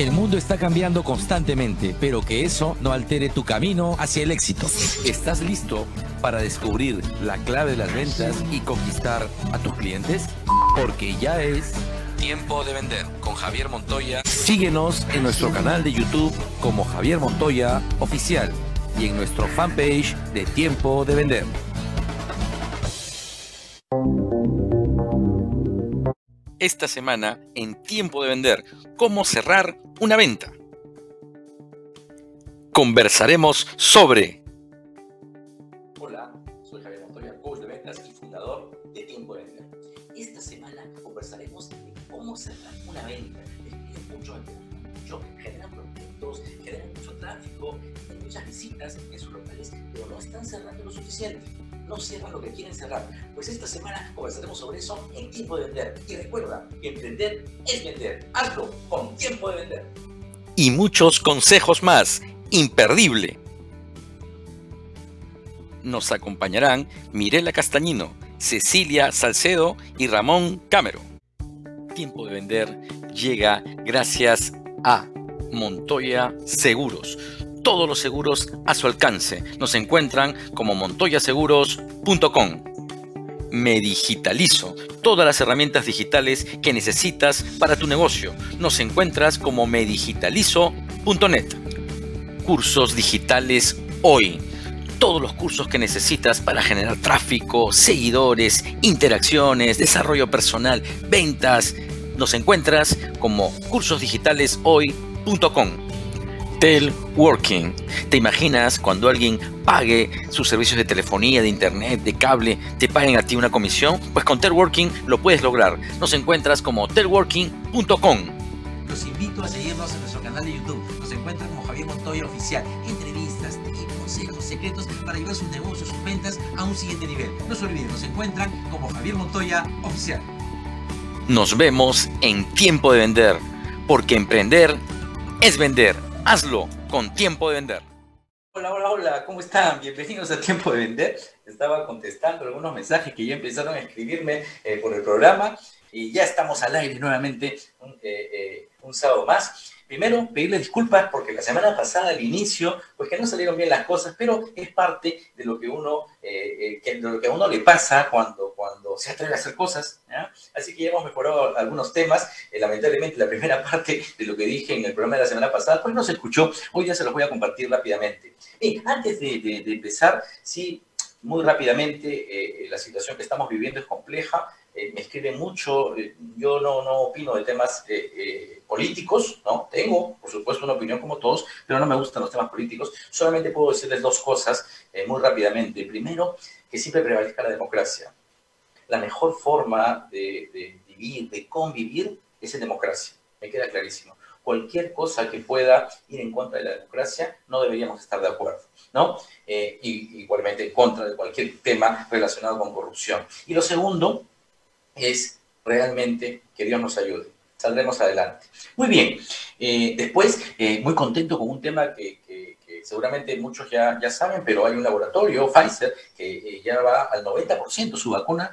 El mundo está cambiando constantemente, pero que eso no altere tu camino hacia el éxito. ¿Estás listo para descubrir la clave de las ventas y conquistar a tus clientes? Porque ya es tiempo de vender con Javier Montoya. Síguenos en nuestro canal de YouTube como Javier Montoya Oficial y en nuestro fanpage de Tiempo de Vender. Esta semana en Tiempo de Vender, cómo cerrar una venta. Conversaremos sobre... Hola, soy Javier Montoya, coach de ventas y fundador de Tiempo de Vender. Esta semana conversaremos de cómo cerrar una venta. Es mucho, mucho, generan prospectos, generan mucho tráfico, muchas visitas en sus locales, pero no están cerrando lo suficiente no cierran lo que quieren cerrar. Pues esta semana conversaremos sobre eso en Tiempo de Vender. Y recuerda, emprender es vender. Hazlo con Tiempo de Vender. Y muchos consejos más. Imperdible. Nos acompañarán Mirela Castañino, Cecilia Salcedo y Ramón Cámero. Tiempo de Vender llega gracias a Montoya Seguros todos los seguros a su alcance. Nos encuentran como montoyaseguros.com. Me digitalizo. Todas las herramientas digitales que necesitas para tu negocio. Nos encuentras como medigitalizo.net. Cursos digitales hoy. Todos los cursos que necesitas para generar tráfico, seguidores, interacciones, desarrollo personal, ventas. Nos encuentras como cursosdigitaleshoy.com. Telworking. ¿Te imaginas cuando alguien pague sus servicios de telefonía, de internet, de cable, te paguen a ti una comisión? Pues con Telworking lo puedes lograr. Nos encuentras como telworking.com. Los invito a seguirnos en nuestro canal de YouTube. Nos encuentran como Javier Montoya Oficial. Entrevistas, tips, consejos, secretos para llevar sus negocios, sus ventas a un siguiente nivel. No se olviden, nos encuentran como Javier Montoya Oficial. Nos vemos en Tiempo de Vender, porque emprender es vender. Hazlo con tiempo de vender. Hola, hola, hola, ¿cómo están? Bienvenidos a Tiempo de Vender. Estaba contestando algunos mensajes que ya empezaron a escribirme eh, por el programa y ya estamos al aire nuevamente un, eh, eh, un sábado más. Primero, pedirle disculpas porque la semana pasada, al inicio, pues que no salieron bien las cosas, pero es parte de lo que uno, eh, eh, que, de lo que a uno le pasa cuando, cuando se atreve a hacer cosas. Así que ya hemos mejorado algunos temas. Eh, lamentablemente, la primera parte de lo que dije en el programa de la semana pasada, pues no se escuchó. Hoy ya se los voy a compartir rápidamente. Bien, antes de, de empezar, sí, muy rápidamente, la situación que estamos viviendo es compleja. Eh, me escribe mucho, eh, yo no, no, opino de temas eh, políticos, ¿no? Tengo, por supuesto, una opinión como todos, pero no me gustan los temas políticos. Solamente puedo decirles dos cosas muy rápidamente. Primero, que siempre prevalezca la democracia. La mejor forma de, de vivir, de convivir, es en democracia. Me queda clarísimo. Cualquier cosa que pueda ir en contra de la democracia, no deberíamos estar de acuerdo. ¿no? y igualmente en contra de cualquier tema relacionado con corrupción. Y lo segundo es realmente que Dios nos ayude. Saldremos adelante. Muy bien. Eh, después, eh, muy contento con un tema que, seguramente muchos ya, ya saben, pero hay un laboratorio, Pfizer, que eh, ya va al 90%, su vacuna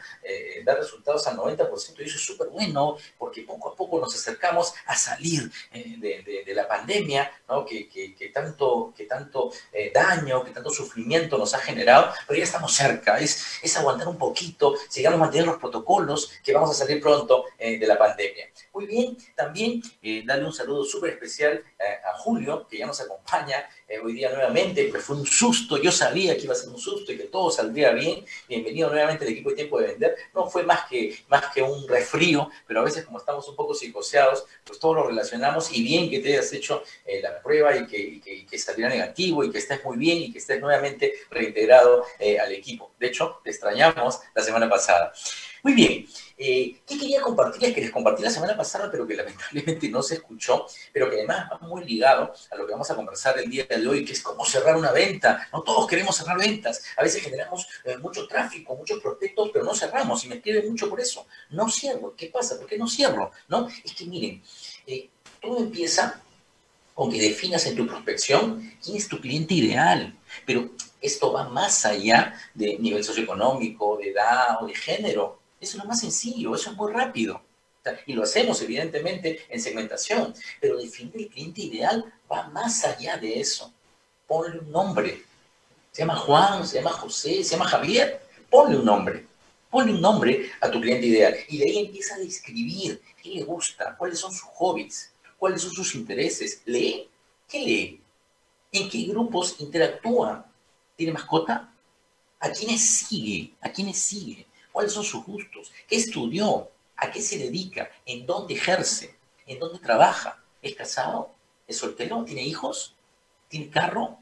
eh, da resultados al 90%, y eso es súper bueno, porque poco a poco nos acercamos a salir eh, de, la pandemia, ¿no? que, tanto, que tanto daño, que tanto sufrimiento nos ha generado, pero ya estamos cerca, es, es aguantar un poquito, sigamos manteniendo los protocolos, que vamos a salir pronto de la pandemia. Muy bien, también darle un saludo súper especial a Julio, que ya nos acompaña hoy día nuevamente, pues fue un susto, yo sabía que iba a ser un susto y que todo saldría bien. Bienvenido nuevamente al equipo de Tiempo de Vender. No fue más que, más que un resfrío, pero a veces como estamos un poco psicoseados, pues todo lo relacionamos y bien que te hayas hecho eh, la prueba y que, que, saliera negativo y que estés muy bien y que estés nuevamente reintegrado eh, al equipo. De hecho, te extrañamos la semana pasada. Muy bien, eh, ¿qué quería compartirles? Que les compartí la semana pasada, pero que lamentablemente no se escuchó, pero que además va muy ligado a lo que vamos a conversar el día de hoy, que es cómo cerrar una venta. No todos queremos cerrar ventas. A veces generamos eh, mucho tráfico, muchos prospectos, pero no cerramos. Y me escriben mucho por eso. No cierro. ¿Qué pasa? ¿Por qué no cierro? ¿No? Es que miren, eh, todo empieza con que definas en tu prospección quién es tu cliente ideal. Pero esto va más allá de nivel socioeconómico, de edad o de género. Eso es lo más sencillo, eso es muy rápido. y lo hacemos evidentemente en segmentación, pero definir el cliente ideal va más allá de eso. Ponle un nombre. Se llama Juan, se llama José, se llama Javier. Ponle un nombre. Ponle un nombre a tu cliente ideal y de ahí empieza a describir qué le gusta, cuáles son sus hobbies, cuáles son sus intereses. ¿Lee? ¿Qué lee? ¿En qué grupos interactúa? ¿Tiene mascota? ¿A quiénes sigue? ¿A quiénes sigue? ¿Cuáles son sus gustos? ¿Qué estudió? ¿A qué se dedica? ¿En dónde ejerce? ¿En dónde trabaja? ¿Es casado? ¿Es soltero? ¿Tiene hijos? ¿Tiene carro?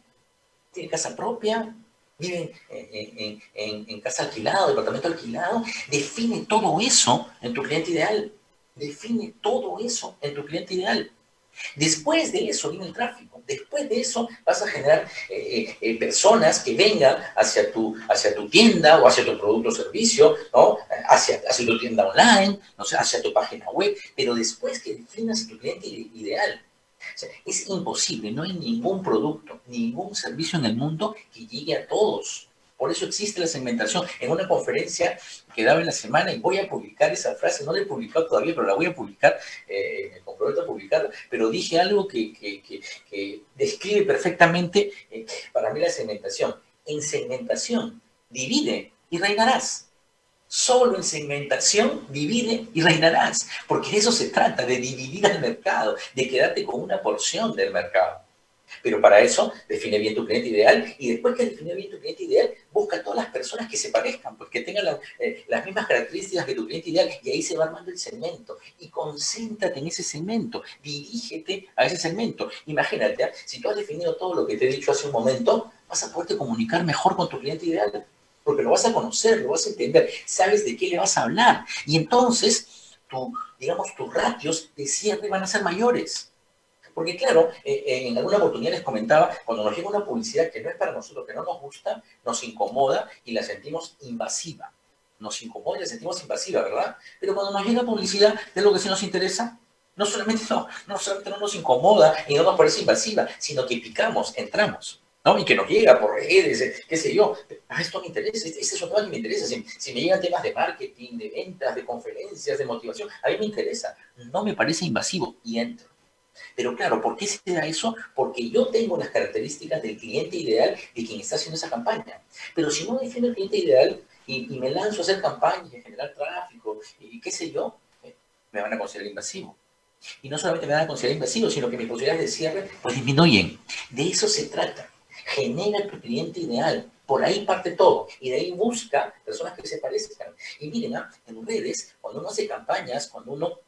¿Tiene casa propia? ¿Vive en, casa alquilada, departamento alquilado? Define todo eso en tu cliente ideal. Define todo eso en tu cliente ideal. Después de eso viene el tráfico. Después de eso vas a generar eh, eh, eh, personas que vengan hacia tu, hacia tu tienda o hacia tu producto o servicio, hacia, tu tienda online, hacia tu página web. Pero después que definas tu cliente ideal, es imposible, no hay ningún producto, ningún servicio en el mundo que llegue a todos. Por eso existe la segmentación. En una conferencia que daba en la semana, y voy a publicar esa frase, no la he publicado todavía, pero la voy a publicar, eh, me comprometo a publicarla, pero dije algo que, describe perfectamente eh, para mí la segmentación. En segmentación, divide y reinarás. Solo en segmentación divide y reinarás, porque de eso se trata, de dividir al mercado, de quedarte con una porción del mercado. Pero para eso, define bien tu cliente ideal y después que define bien tu cliente ideal, busca todas las personas que se parezcan, porque tengan eh, las mismas características que tu cliente ideal y ahí se va armando el segmento. Y concéntrate en ese segmento, dirígete a ese segmento. Imagínate, ¿ah? si tú has definido todo lo que te he dicho hace un momento, vas a poderte comunicar mejor con tu cliente ideal, porque lo vas a conocer, lo vas a entender, sabes de qué le vas a hablar. Y entonces, tu, digamos, tus ratios de cierre van a ser mayores. Porque claro, eh, eh, en alguna oportunidad les comentaba, cuando nos llega una publicidad que no es para nosotros, que no nos gusta, nos incomoda y la sentimos invasiva. Nos incomoda y la sentimos invasiva, ¿verdad? Pero cuando nos llega publicidad de lo que sí nos interesa, no solamente no, no solamente no nos incomoda y no nos parece invasiva, sino que picamos, entramos. ¿no? Y que nos llega por redes, eh, qué sé yo. Ah, esto me interesa, este, este es tema que me interesa. Si, si, me llegan temas de marketing, de ventas, de conferencias, de motivación, a mí me interesa. No me parece invasivo y entro. Pero claro, ¿por qué se da eso? Porque yo tengo las características del cliente ideal de quien está haciendo esa campaña. Pero si no defino el cliente ideal y, me lanzo a hacer campañas, a generar tráfico y qué sé yo, eh, me van a considerar invasivo. Y no solamente me van a considerar invasivo, sino que mis posibilidades de cierre pues disminuyen. De eso se trata. Genera tu cliente ideal. Por ahí parte todo. Y de ahí busca personas que se parezcan. Y miren, ¿ah? en redes, cuando uno hace campañas, cuando uno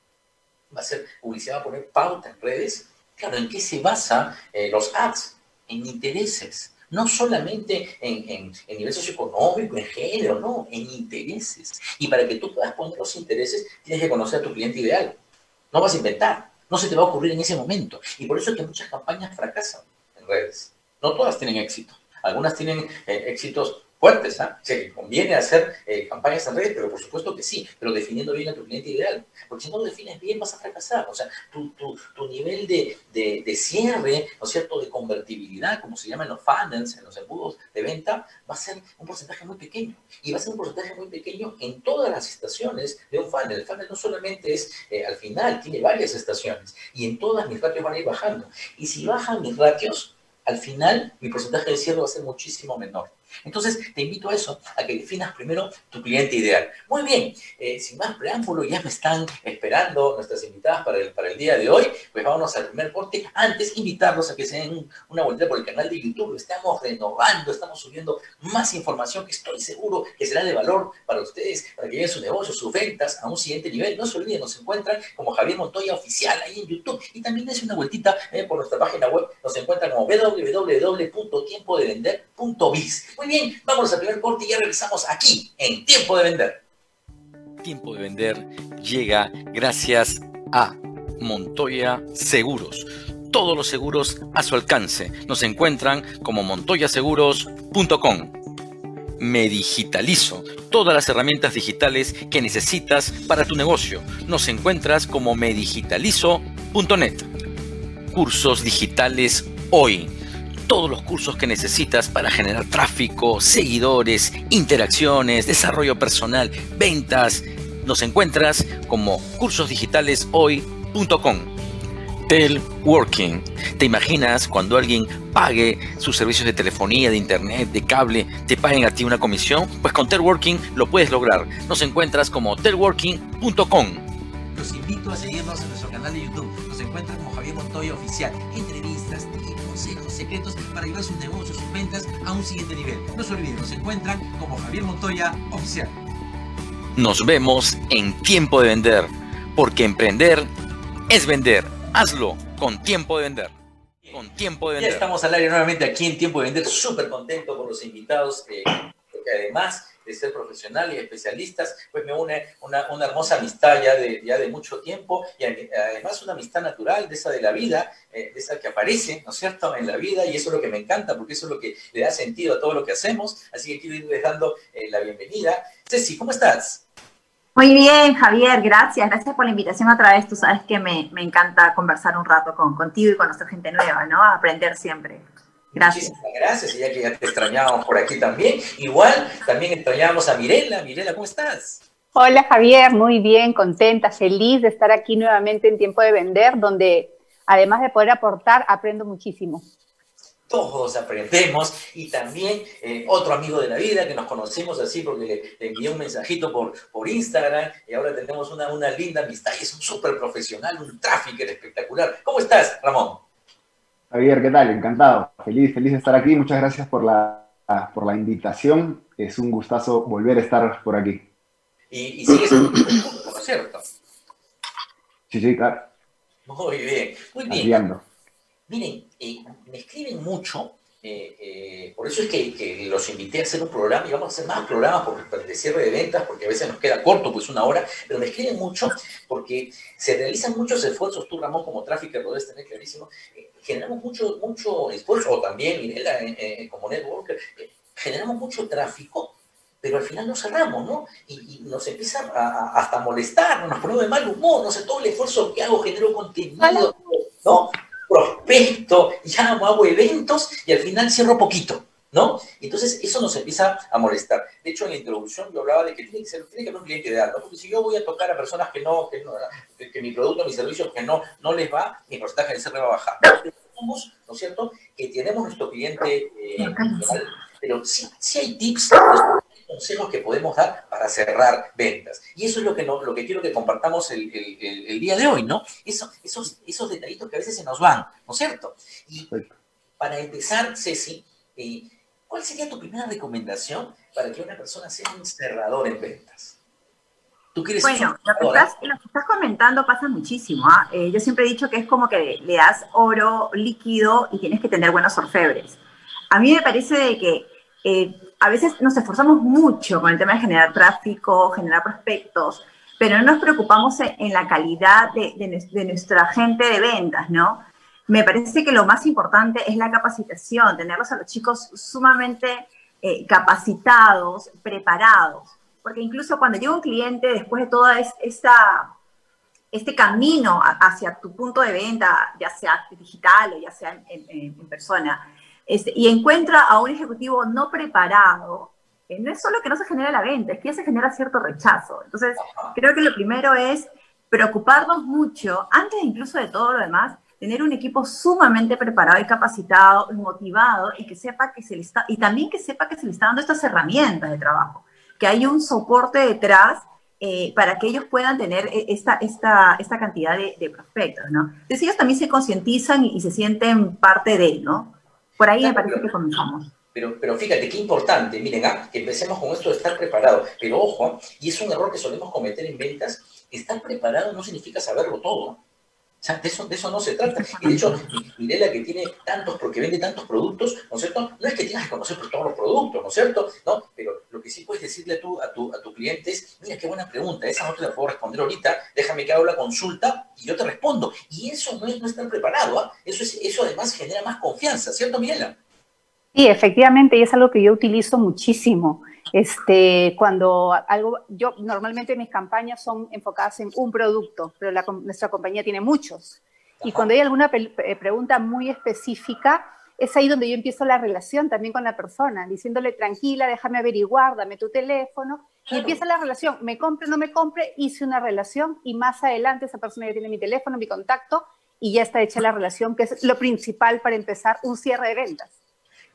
va a ser publicidad, va a poner pauta en redes. Claro, ¿en qué se basa eh, los ads? En intereses. No solamente en, en, nivel socioeconómico, en género, no, en intereses. Y para que tú puedas poner los intereses, tienes que conocer a tu cliente ideal. No vas a inventar, no se te va a ocurrir en ese momento. Y por eso es que muchas campañas fracasan en redes. No todas tienen éxito. Algunas tienen eh, éxitos fuertes, ¿ah? ¿eh? conviene hacer eh, campañas en redes, pero por supuesto que sí, pero definiendo bien a tu cliente ideal. Porque si no lo defines bien, vas a fracasar. O sea, tu, tu, tu nivel de, de, de, cierre, ¿no es cierto?, de convertibilidad, como se llama en los funnels, en los embudos de venta, va a ser un porcentaje muy pequeño. Y va a ser un porcentaje muy pequeño en todas las estaciones de un funnel. El funnel no solamente es eh, al final, tiene varias estaciones. Y en todas mis ratios van a ir bajando. Y si bajan mis ratios, al final mi porcentaje de cierre va a ser muchísimo menor. Entonces, te invito a eso, a que definas primero tu cliente ideal. Muy bien, eh, sin más preámbulo, ya me están esperando nuestras invitadas para el, para el día de hoy. Pues vámonos al primer corte. Antes, invitarlos a que se den una vuelta por el canal de YouTube. Estamos renovando, estamos subiendo más información que estoy seguro que será de valor para ustedes, para que lleven su negocio, sus ventas a un siguiente nivel. No se olviden, nos encuentran como Javier Montoya Oficial ahí en YouTube. Y también dense una vueltita eh, por nuestra página web. Nos encuentran como www.tiempodevender.biz. Muy bien, vamos al primer corte y ya regresamos aquí en Tiempo de Vender. Tiempo de Vender llega gracias a Montoya Seguros. Todos los seguros a su alcance. Nos encuentran como montoyaseguros.com. Me digitalizo. Todas las herramientas digitales que necesitas para tu negocio. Nos encuentras como medigitalizo.net. Cursos digitales hoy todos los cursos que necesitas para generar tráfico, seguidores, interacciones, desarrollo personal, ventas, Nos encuentras como cursosdigitaleshoy.com. Telworking. ¿Te imaginas cuando alguien pague sus servicios de telefonía, de internet, de cable, te paguen a ti una comisión? Pues con Telworking lo puedes lograr. Nos encuentras como telworking.com. Los invito a seguirnos en nuestro canal de YouTube. Nos encuentran como Javier Montoya Oficial. Consejos, secretos para llevar sus negocios, sus ventas a un siguiente nivel. No se olviden, nos encuentran como Javier Montoya Oficial. Nos vemos en Tiempo de Vender, porque emprender es vender. Hazlo con tiempo de vender. Con tiempo de vender. Ya estamos al aire nuevamente aquí en Tiempo de Vender, súper contento con los invitados, eh, porque además de ser profesional y especialistas, pues me une una, una, hermosa amistad ya de, ya de mucho tiempo y además una amistad natural de esa de la vida, eh, de esa que aparece, ¿no es cierto?, en la vida y eso es lo que me encanta porque eso es lo que le da sentido a todo lo que hacemos. Así que quiero ir dejando eh, la bienvenida. Ceci, ¿cómo estás? Muy bien, Javier, gracias. Gracias por la invitación otra vez. Tú sabes que me, me encanta conversar un rato con, contigo y conocer gente nueva, ¿no? Aprender siempre. Gracias. Muchísimas gracias, y ya que ya te extrañábamos por aquí también. Igual, también extrañábamos a Mirela. Mirela, ¿cómo estás? Hola, Javier, muy bien, contenta, feliz de estar aquí nuevamente en Tiempo de Vender, donde además de poder aportar, aprendo muchísimo todos aprendemos y también eh, otro amigo de la vida que nos conocimos así porque le, envié un mensajito por, por Instagram y ahora tenemos una, una linda amistad y es un súper profesional, un tráfico espectacular. ¿Cómo estás, Ramón? Javier, ¿qué tal? Encantado. Feliz, feliz de estar aquí. Muchas gracias por la, por la invitación. Es un gustazo volver a estar por aquí. Y, y sigues en ¿no es cierto? Sí, sí, claro. Muy bien, muy bien. Miren, eh, me escriben mucho, eh, eh, por eso es que, los invité a hacer un programa y vamos a hacer más programas por, el cierre de ventas, porque a veces nos queda corto, pues una hora, pero me escriben mucho porque se realizan muchos esfuerzos, tú Ramón como tráfico lo debes tener clarísimo, generamos mucho, mucho esfuerzo, o también Mirela como networker, generamos mucho tráfico pero al final nos cerramos, ¿no? Y, nos empieza a, hasta molestar, nos ponemos de mal humor, no sé, todo el esfuerzo que hago genero contenido, ¿no? Prospecto, llamo, hago eventos y al final cierro poquito, ¿no? Entonces eso nos empieza a molestar. De hecho, en la introducción yo hablaba de que tiene que ser, tiene que haber un cliente ideal, ¿no? Porque si yo voy a tocar a personas que no, que, no, que mi producto, mi servicio, que no, no les va, mi porcentaje de cierre va a bajar. Somos, ¿no es cierto?, que tenemos nuestro cliente eh, ideal, pero sí, sí hay tips consejos que podemos dar para cerrar ventas. Y eso es lo que, no, lo que quiero que compartamos el, el, día de hoy, ¿no? Eso, esos, esos detallitos que a veces se nos van, ¿no es cierto? Y para empezar, Ceci, eh, ¿cuál sería tu primera recomendación para que una persona sea un cerrador en ventas? ¿Tú quieres bueno, lo que, estás, lo que, estás, comentando pasa muchísimo. ¿ah? Eh, yo siempre he dicho que es como que le das oro líquido y tienes que tener buenos orfebres. A mí me parece de que eh, a veces nos esforzamos mucho con el tema de generar tráfico, generar prospectos, pero no nos preocupamos en, la calidad de, nuestra gente de ventas, ¿no? Me parece que lo más importante es la capacitación, tenerlos a los chicos sumamente eh, capacitados, preparados, porque incluso cuando llega un cliente, después de todo esta, este camino hacia tu punto de venta, ya sea digital o ya sea en persona, este, y encuentra a un ejecutivo no preparado, eh, no es solo que no se genera la venta, es que ya se genera cierto rechazo. Entonces, creo que lo primero es preocuparnos mucho, antes incluso de todo lo demás, tener un equipo sumamente preparado y capacitado, y motivado y que sepa que se le está, y también que sepa que se le está dando estas herramientas de trabajo, que hay un soporte detrás eh, para que ellos puedan tener eh, esta, esta, esta cantidad de, prospectos, ¿no? Entonces ellos también se concientizan y, y, se sienten parte de, ¿no? Por ahí me parece que comenzamos. Pero, pero fíjate qué importante, miren, ah, que empecemos con esto de estar preparado. Pero ojo, y es un error que solemos cometer en ventas, estar preparado no significa saberlo todo. Sea, de eso, no se trata. Y de hecho, Mirela que tiene tantos, porque vende tantos productos, ¿no es cierto? No es que tengas que conocer todos los productos, ¿no es cierto? ¿No? Pero lo que sí puedes decirle a tu, a tu, a cliente es, mira, qué buena pregunta, esa no te la puedo responder ahorita, déjame que haga la consulta y yo te respondo. Y eso no es no estar preparado, ¿ah? Eso, es, eso además genera más confianza, ¿cierto, Mirela? Sí, efectivamente, y es algo que yo utilizo muchísimo. Este, cuando algo, yo normalmente mis campañas son enfocadas en un producto, pero nuestra compañía tiene muchos. Y cuando hay alguna eh, pregunta muy específica, es ahí donde yo empiezo la relación también con la persona, diciéndole tranquila, déjame averiguar, dame tu teléfono. Y empieza la relación, me compre, no me compre, hice una relación y más adelante esa persona ya tiene mi teléfono, mi contacto y ya está hecha la relación, que es lo principal para empezar un cierre de ventas.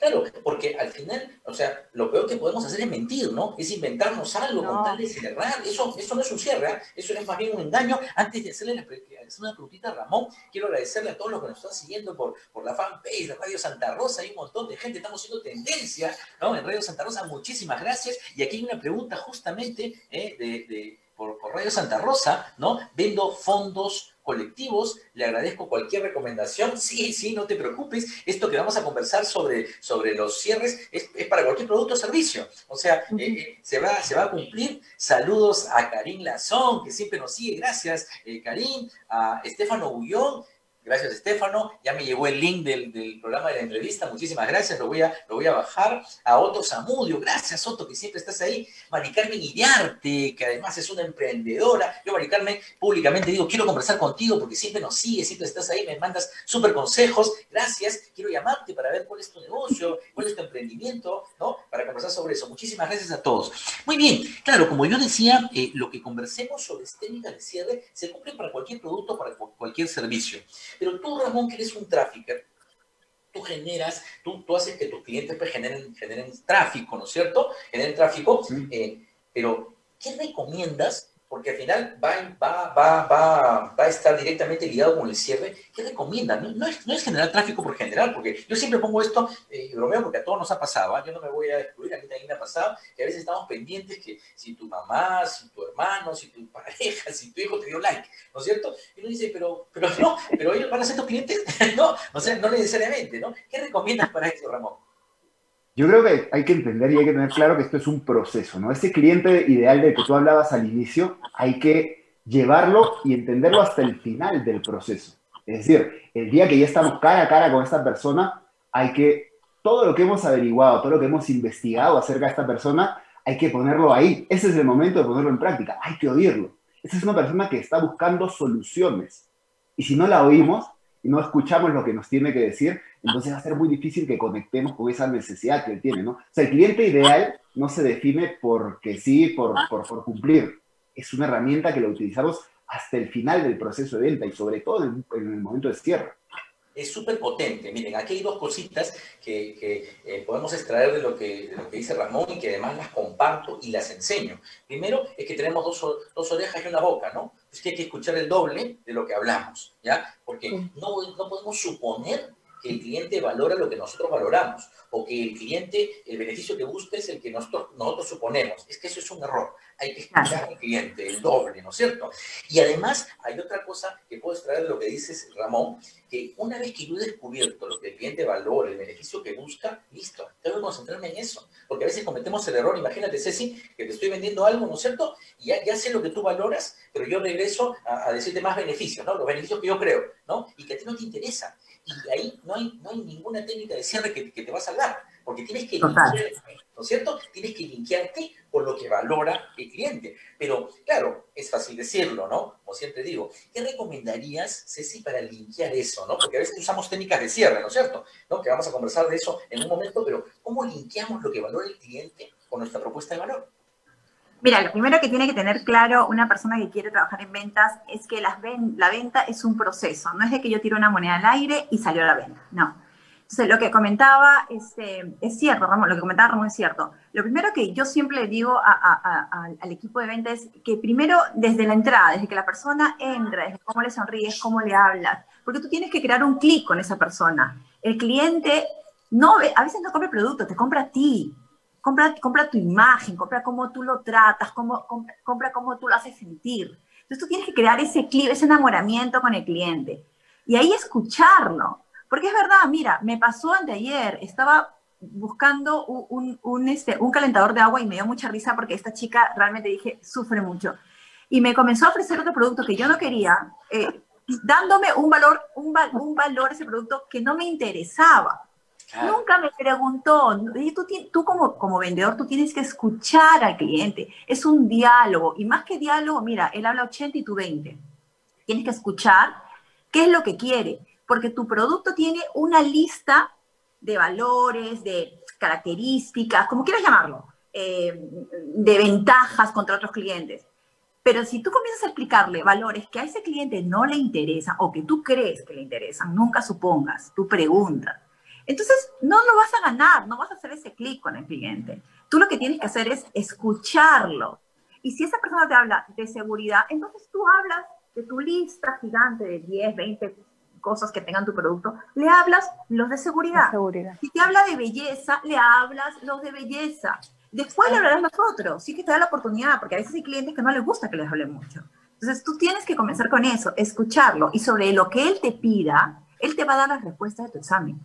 Claro, porque al final, o sea, lo peor que podemos hacer es mentir, ¿no? Es inventarnos algo con tal de cerrar. Eso, eso no es un cierre, ¿eh? eso es más bien un engaño. Antes de hacerle la, una preguntita a Ramón, quiero agradecerle a todos los que nos están siguiendo por, por la fanpage de Radio Santa Rosa. Hay un montón de gente, estamos haciendo tendencia, ¿no? En Radio Santa Rosa, muchísimas gracias. Y aquí hay una pregunta justamente ¿eh? de, de por, por Radio Santa Rosa, ¿no? Vendo fondos colectivos. Le agradezco cualquier recomendación. Sí, sí, no te preocupes. Esto que vamos a conversar sobre, sobre los cierres es, para cualquier producto o servicio. O sea, eh, eh, se, va, se va a cumplir. Saludos a Karim Lazón, que siempre nos sigue. Gracias, eh, Karim. A Estefano Bullón, Gracias, Estefano. Ya me llegó el link del, programa de la entrevista. Muchísimas gracias. Lo voy, a, lo voy a bajar. A Otto Zamudio. Gracias, Otto, que siempre estás ahí. Mari Carmen que además es una emprendedora. Yo, Mari Carmen, públicamente digo, quiero conversar contigo porque siempre nos sigues, siempre estás ahí, me mandas súper consejos. Gracias. Quiero llamarte para ver cuál es tu negocio, cuál es tu emprendimiento, ¿no? Para conversar sobre eso. Muchísimas gracias a todos. Muy bien. Claro, como yo decía, eh, lo que conversemos sobre técnica de cierre se cumple para cualquier producto, para cualquier servicio. Pero tú, Ramón, que eres un tráfico, tú generas, tú, tú haces que tus clientes pues, generen, generen tráfico, ¿no es cierto? Generen tráfico, eh, pero ¿qué recomiendas porque al final va, va, va, va, va a estar directamente ligado con el cierre. ¿Qué recomienda? No, es, no generar tráfico por general, porque yo siempre pongo esto, eh, y bromeo porque a todos nos ha pasado, ¿ah? yo no me voy a excluir, a mí también me ha pasado, que a veces estamos pendientes que si tu mamá, si tu hermano, si tu pareja, si tu hijo te dio like, ¿no es cierto? Y uno dice, pero, pero no, pero ellos van a ser tus clientes, no, o sea, no necesariamente, ¿no? ¿Qué recomiendas para esto, Ramón? Yo creo que hay que entender y hay que tener claro que esto es un proceso, ¿no? Ese cliente ideal del que tú hablabas al inicio, hay que llevarlo y entenderlo hasta el final del proceso. Es decir, el día que ya estamos cara a cara con esta persona, hay que, todo lo que hemos averiguado, todo lo que hemos investigado acerca de esta persona, hay que ponerlo ahí. Ese es el momento de ponerlo en práctica. Hay que oírlo. Esa es una persona que está buscando soluciones. Y si no la oímos y no escuchamos lo que nos tiene que decir, entonces va a ser muy difícil que conectemos con esa necesidad que él tiene, ¿no? O sea, el cliente ideal no se define porque sí, por, por, por cumplir. Es una herramienta que lo utilizamos hasta el final del proceso de venta y sobre todo en, el momento de cierre es súper potente. Miren, aquí hay dos cositas que, que eh, podemos extraer de lo que, de lo que dice Ramón y que además las comparto y las enseño. Primero es que tenemos dos, dos orejas y una boca, ¿no? Es que hay que escuchar el doble de lo que hablamos, ¿ya? Porque no, no podemos suponer que el cliente valora lo que nosotros valoramos o que el cliente, el beneficio que busca es el que nosotros, nosotros suponemos. Es que eso es un error. Hay que escuchar al cliente, el doble, ¿no es cierto? Y además hay otra cosa que puedo extraer de lo que dices, Ramón, que una vez que yo he descubierto lo que el cliente valora, el beneficio que busca, listo, tengo que concentrarme en eso. Porque a veces cometemos el error, imagínate, Ceci, que te estoy vendiendo algo, ¿no es cierto? Y ya, ya sé lo que tú valoras, pero yo regreso a, a decirte más beneficios, ¿no? Los beneficios que yo creo, ¿no? Y que a ti no te interesa y ahí no hay, no hay ninguna técnica de cierre que, que te va a salvar, porque tienes que linkear, ¿no es cierto? Tienes que linkearte con lo que valora el cliente. Pero, claro, es fácil decirlo, ¿no? Como siempre digo, ¿qué recomendarías, Ceci, para linkear eso, ¿no? Porque a veces usamos técnicas de cierre, ¿no es cierto? ¿No? Que vamos a conversar de eso en un momento, pero ¿cómo linkeamos lo que valora el cliente con nuestra propuesta de valor? Mira, lo primero que tiene que tener claro una persona que quiere trabajar en ventas es que la venta es un proceso, no es de que yo tiro una moneda al aire y salió la venta, no. Entonces, lo que comentaba este, es cierto, Ramón, lo que comentaba Ramón es cierto. Lo primero que yo siempre le digo al equipo de ventas es que primero, desde la entrada, desde que la persona entra, desde cómo le sonríes, cómo le hablas, porque tú tienes que crear un clic con esa persona. El cliente no, a veces no compra el producto, te compra a ti. Compra, compra tu imagen, compra cómo tú lo tratas, cómo, compra, cómo tú lo haces sentir. Entonces tú tienes que crear ese clip, ese enamoramiento con el cliente. Y ahí escucharlo. Porque es verdad, mira, me pasó anteayer, estaba buscando un, un, este, un calentador de agua y me dio mucha risa porque esta chica realmente dije, sufre mucho. Y me comenzó a ofrecer otro producto que yo no quería, eh, dándome un valor, un, un valor a ese producto que no me interesaba. Nunca me preguntó. Y tú, tú como, como vendedor, tú tienes que escuchar al cliente. Es un diálogo. Y más que diálogo, mira, él habla 80 y tú 20. Tienes que escuchar qué es lo que quiere. Porque tu producto tiene una lista de valores, de características, como quieras llamarlo. eh, de ventajas contra otros clientes. Pero si tú comienzas a explicarle valores que a ese cliente no le interesan o que tú crees que le interesan, nunca supongas, tú preguntas. Entonces, no lo vas a ganar, no vas a hacer ese clic con el cliente. Tú lo que tienes que hacer es escucharlo. Y si esa persona te habla de seguridad, entonces tú hablas de tu lista gigante de 10, 20 cosas que tengan tu producto, le hablas los de seguridad. seguridad. Si te habla de belleza, le hablas los de belleza. Después le hablarás los otros. Sí que te da la oportunidad, porque a veces hay clientes que no les gusta que les hable mucho. Entonces tú tienes que comenzar con eso, escucharlo y sobre lo que él te pida, él te va a dar las respuestas de tu examen.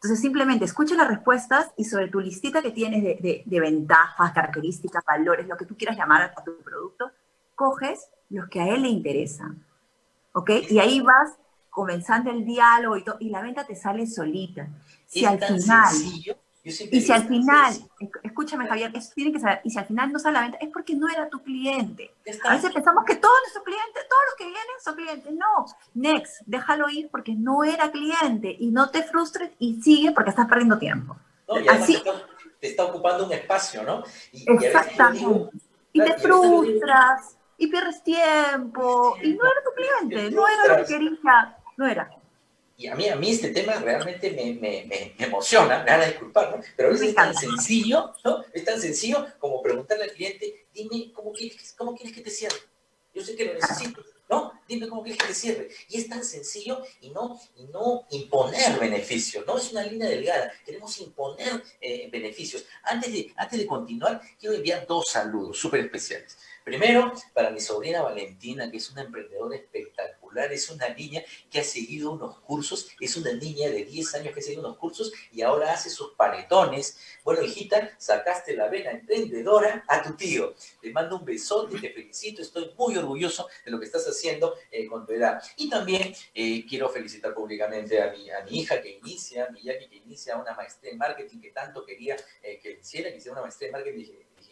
Entonces simplemente escucha las respuestas y sobre tu listita que tienes de, de, ventajas, características, valores, lo que tú quieras llamar a, tu producto, coges los que a él le interesan. ¿Ok? Y ahí vas comenzando el diálogo y, y la venta te sale solita. Si al final y si al final, escúchame Javier, eso tiene que saber, y si al final no sale la venta, es porque no era tu cliente. A veces pensamos que todos nuestros clientes, todos los que vienen son clientes. No, next, déjalo ir porque no era cliente y no te frustres y sigue porque estás perdiendo tiempo. Así, te, está, ocupando un espacio, ¿no? Y, exactamente. Y, te frustras y pierdes tiempo y no era tu cliente, no era lo que quería, no era y a mí, a mí este tema realmente me, me, me, emociona, me van a disculpar, ¿no? Pero a veces es tan sencillo, ¿no? Es tan sencillo como preguntarle al cliente, dime cómo quieres, cómo quieres que te cierre. Yo sé que lo necesito, ¿no? Dime cómo quieres que te cierre. Y es tan sencillo y no, y no imponer beneficios, ¿no? Es una línea delgada. Queremos imponer eh, beneficios. Antes de, antes de continuar, quiero enviar dos saludos súper especiales. Primero, para mi sobrina Valentina, que es una emprendedora espectacular, es una niña que ha seguido unos cursos, es una niña de 10 años que ha seguido unos cursos y ahora hace sus panetones. Bueno, hijita, sacaste la vena emprendedora a tu tío. Le mando un besote, te felicito, estoy muy orgulloso de lo que estás haciendo eh, con tu edad. Y también eh, quiero felicitar públicamente a mi, a hija que inicia, mi Jackie que inicia una maestría en marketing que tanto quería eh, que hiciera, que hiciera una maestría en marketing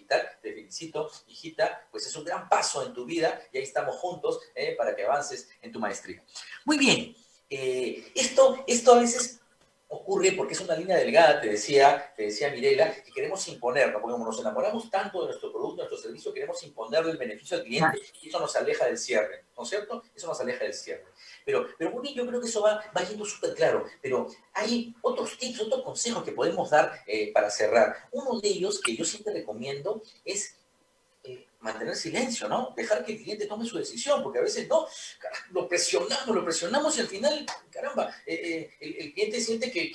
te felicito, hijita, pues es un gran paso en tu vida y ahí estamos juntos eh, para que avances en tu maestría. Muy bien, eh, esto, esto a veces ocurre porque es una línea delgada, te decía, te decía Mirela, que queremos imponerlo, porque como nos enamoramos tanto de nuestro producto, de nuestro servicio, queremos imponerle el beneficio al cliente y eso nos aleja del cierre, ¿no es cierto? Eso nos aleja del cierre. Pero, pero bueno, yo creo que eso va, va yendo súper claro, pero hay otros tips, otros consejos que podemos dar eh, para cerrar. Uno de ellos que yo siempre recomiendo es mantener silencio, ¿no? Dejar que el cliente tome su decisión, porque a veces no, lo presionamos, lo presionamos y al final, caramba, eh, eh, el, cliente siente que,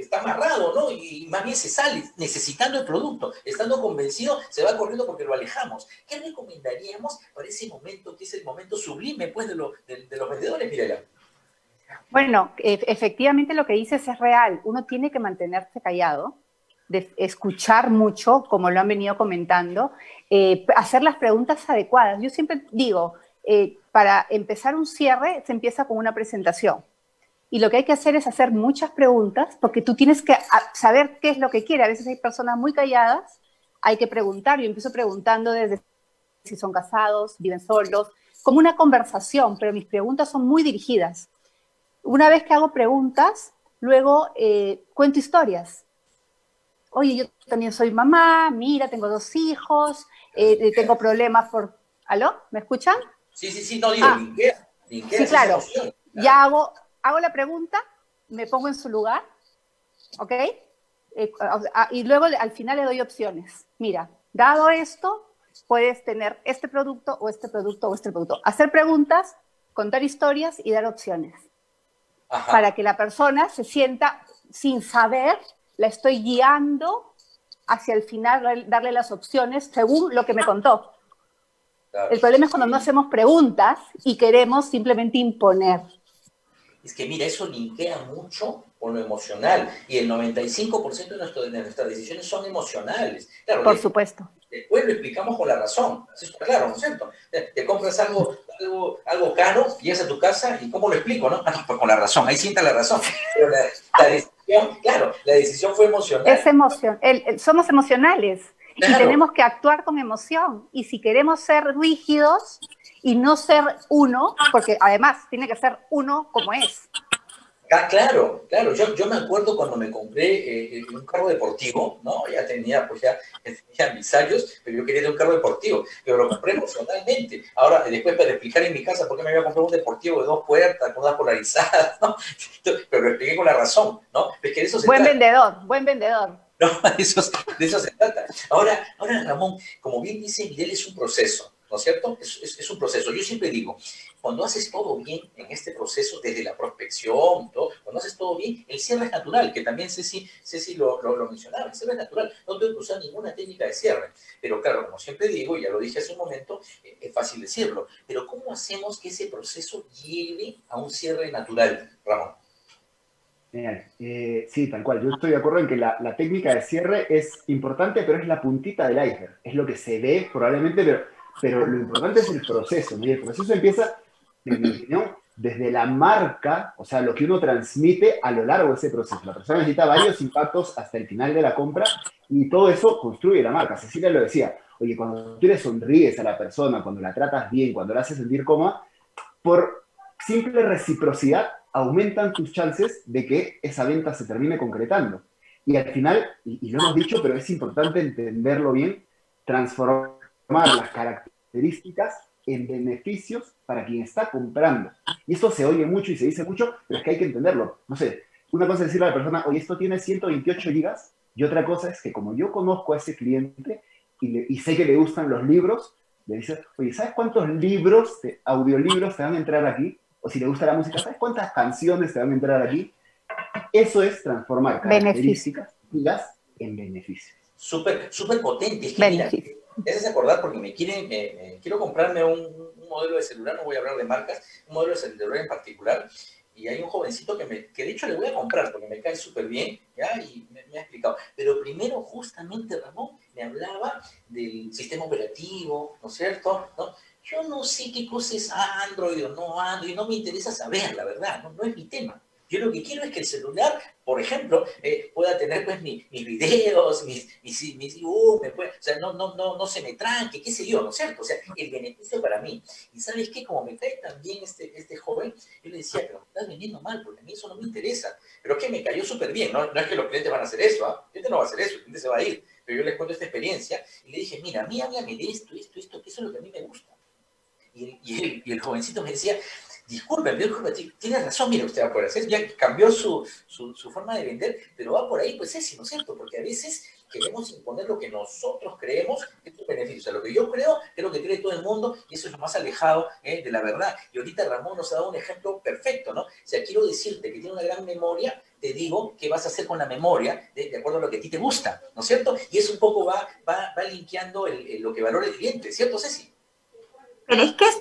está amarrado, ¿no? Y más bien se sale necesitando el producto, estando convencido, se va corriendo porque lo alejamos. ¿Qué recomendaríamos para ese momento, que es el momento sublime, pues, de, de los vendedores, Mirela? Bueno, e, efectivamente lo que dices es real. Uno tiene que mantenerse callado, de escuchar mucho, como lo han venido comentando, eh, hacer las preguntas adecuadas. Yo siempre digo, eh, para empezar un cierre se empieza con una presentación. Y lo que hay que hacer es hacer muchas preguntas, porque tú tienes que saber qué es lo que quiere. A veces hay personas muy calladas, hay que preguntar. Yo empiezo preguntando desde si son casados, viven solos, como una conversación, pero mis preguntas son muy dirigidas. Una vez que hago preguntas, luego eh, cuento historias oye, yo también soy mamá, mira, tengo dos hijos, eh, eh, tengo problemas por... ¿Aló? ¿Me escuchan? Sí, sí, sí, no digo, ah, Sí, claro. Ya hago, hago la pregunta, me pongo en su lugar, ¿ok? Eh, ah, y luego al final le doy opciones. Mira, dado esto, puedes tener este producto o este producto o este producto. Hacer preguntas, contar historias y dar opciones. Para que la persona se sienta sin saber la estoy guiando hacia el final, darle las opciones según lo que me contó. El problema es cuando no hacemos preguntas y queremos simplemente imponer. Es que mira, eso linkea mucho con lo emocional y el 95% de, nuestro, de, nuestras decisiones son emocionales. Por supuesto. Después lo explicamos con la razón. claro, ¿no es cierto? Te, compras algo, algo, algo, caro, llegas a tu casa y ¿cómo lo explico? No? Ah, pues con la razón, ahí sienta la razón. Pero la, claro, la decisión fue emocional. Es emoción, somos emocionales y tenemos que actuar con emoción. Y si queremos ser rígidos y no ser uno, porque además tiene que ser uno como es. Ah, claro, claro. Yo, yo me acuerdo cuando me compré eh, un carro deportivo, ¿no? Ya tenía, pues ya, tenía mis años, pero yo quería un carro deportivo, pero lo compré emocionalmente. Ahora, después para explicar en mi casa por qué me había comprado un deportivo de dos puertas, todas polarizadas, ¿no? Pero lo expliqué con la razón, ¿no? Es que eso se buen vendedor, buen vendedor. No, de eso, de eso se trata. Ahora, ahora, Ramón, como bien dice Miguel, es un proceso. ¿no es cierto? Es, un proceso. Yo siempre digo, cuando haces todo bien en este proceso, desde la prospección, todo, cuando haces todo bien, el cierre es natural, que también Ceci, Ceci lo, lo, mencionaba, el cierre es natural, no tengo que usar ninguna técnica de cierre. Pero claro, como siempre digo, ya lo dije hace un momento, eh, es fácil decirlo, pero ¿cómo hacemos que ese proceso llegue a un cierre natural, Ramón? Genial. Eh, sí, tal cual. Yo estoy de acuerdo en que la, la técnica de cierre es importante, pero es la puntita del iceberg. Es lo que se ve probablemente, pero pero lo importante es el proceso, y el proceso empieza, en mi opinión, desde la marca, o sea, lo que uno transmite a lo largo de ese proceso. La persona necesita varios impactos hasta el final de la compra y todo eso construye la marca. Cecilia lo decía, oye, cuando tú le sonríes a la persona, cuando la tratas bien, cuando la haces sentir cómoda, por simple reciprocidad aumentan tus chances de que esa venta se termine concretando. Y al final, y, y lo hemos dicho, pero es importante entenderlo bien, transformar las características en beneficios para quien está comprando. Y esto se oye mucho y se dice mucho, pero es que hay que entenderlo. No sé, una cosa es decirle a la persona, oye, esto tiene 128 gigas, y otra cosa es que como yo conozco a ese cliente y, sé que le gustan los libros, le dice, oye, ¿sabes cuántos libros, audiolibros te van a entrar aquí? O si le gusta la música, ¿sabes cuántas canciones te van a entrar aquí? Eso es transformar características gigas en beneficios. Súper, súper potente. Es que, es acordar porque me quieren, quiero comprarme un, modelo de celular, no voy a hablar de marcas, un modelo de celular en particular, y hay un jovencito que, me, que de hecho le voy a comprar porque me cae súper bien, ¿ya? Y me, ha explicado. Pero primero, justamente, Ramón, me hablaba del sistema operativo, ¿no es cierto? ¿No? Yo no sé qué cosa es Android o no Android, no me interesa saber, la verdad, no es mi tema. Yo lo que quiero es que el celular, por ejemplo, eh, pueda tener pues mis videos, mis, mis, mis o sea, no, no, no, no se me tranque, qué sé yo, ¿no es cierto? O sea, el beneficio para mí. Y sabes qué, como me cae también este, este joven, yo le decía, pero me estás vendiendo mal, porque a mí eso no me interesa. Pero que me cayó súper bien, ¿no? no es que los clientes van a hacer eso, ¿ah? El cliente no va a hacer eso, el cliente se va a ir. Pero yo les cuento esta experiencia y le dije, mira, a mí háblame de esto, esto, esto, que eso es lo que a mí me gusta. Y el jovencito me decía, disculpe, disculpe, tiene razón, mire usted va por hacer, ya cambió su, su, forma de vender, pero va por ahí, pues es, ¿no es cierto? Porque a veces queremos imponer lo que nosotros creemos que es un beneficio. O sea, lo que yo creo es lo que cree todo el mundo y eso es lo más alejado ¿eh? de la verdad. Y ahorita Ramón nos ha dado un ejemplo perfecto, ¿no? O sea, quiero decirte que tiene una gran memoria, te digo qué vas a hacer con la memoria de, acuerdo a lo que a ti te gusta, ¿no es cierto? Y eso un poco va, va, va linkeando el, lo que valora el cliente, ¿cierto, Ceci? Pero es que es,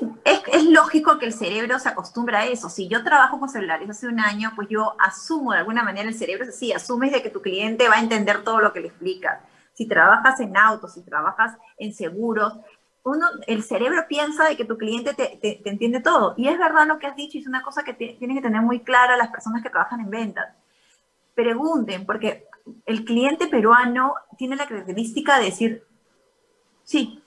es, lógico que el cerebro se acostumbra a eso. Si yo trabajo con celulares hace un año, pues yo asumo de alguna manera el cerebro así, asumes de que tu cliente va a entender todo lo que le explicas. Si trabajas en autos, si trabajas en seguros, uno, el cerebro piensa de que tu cliente te, te, entiende todo. Y es verdad lo que has dicho, es una cosa que tienen que tener muy clara las personas que trabajan en ventas. Pregunten, porque el cliente peruano tiene la característica de decir, sí,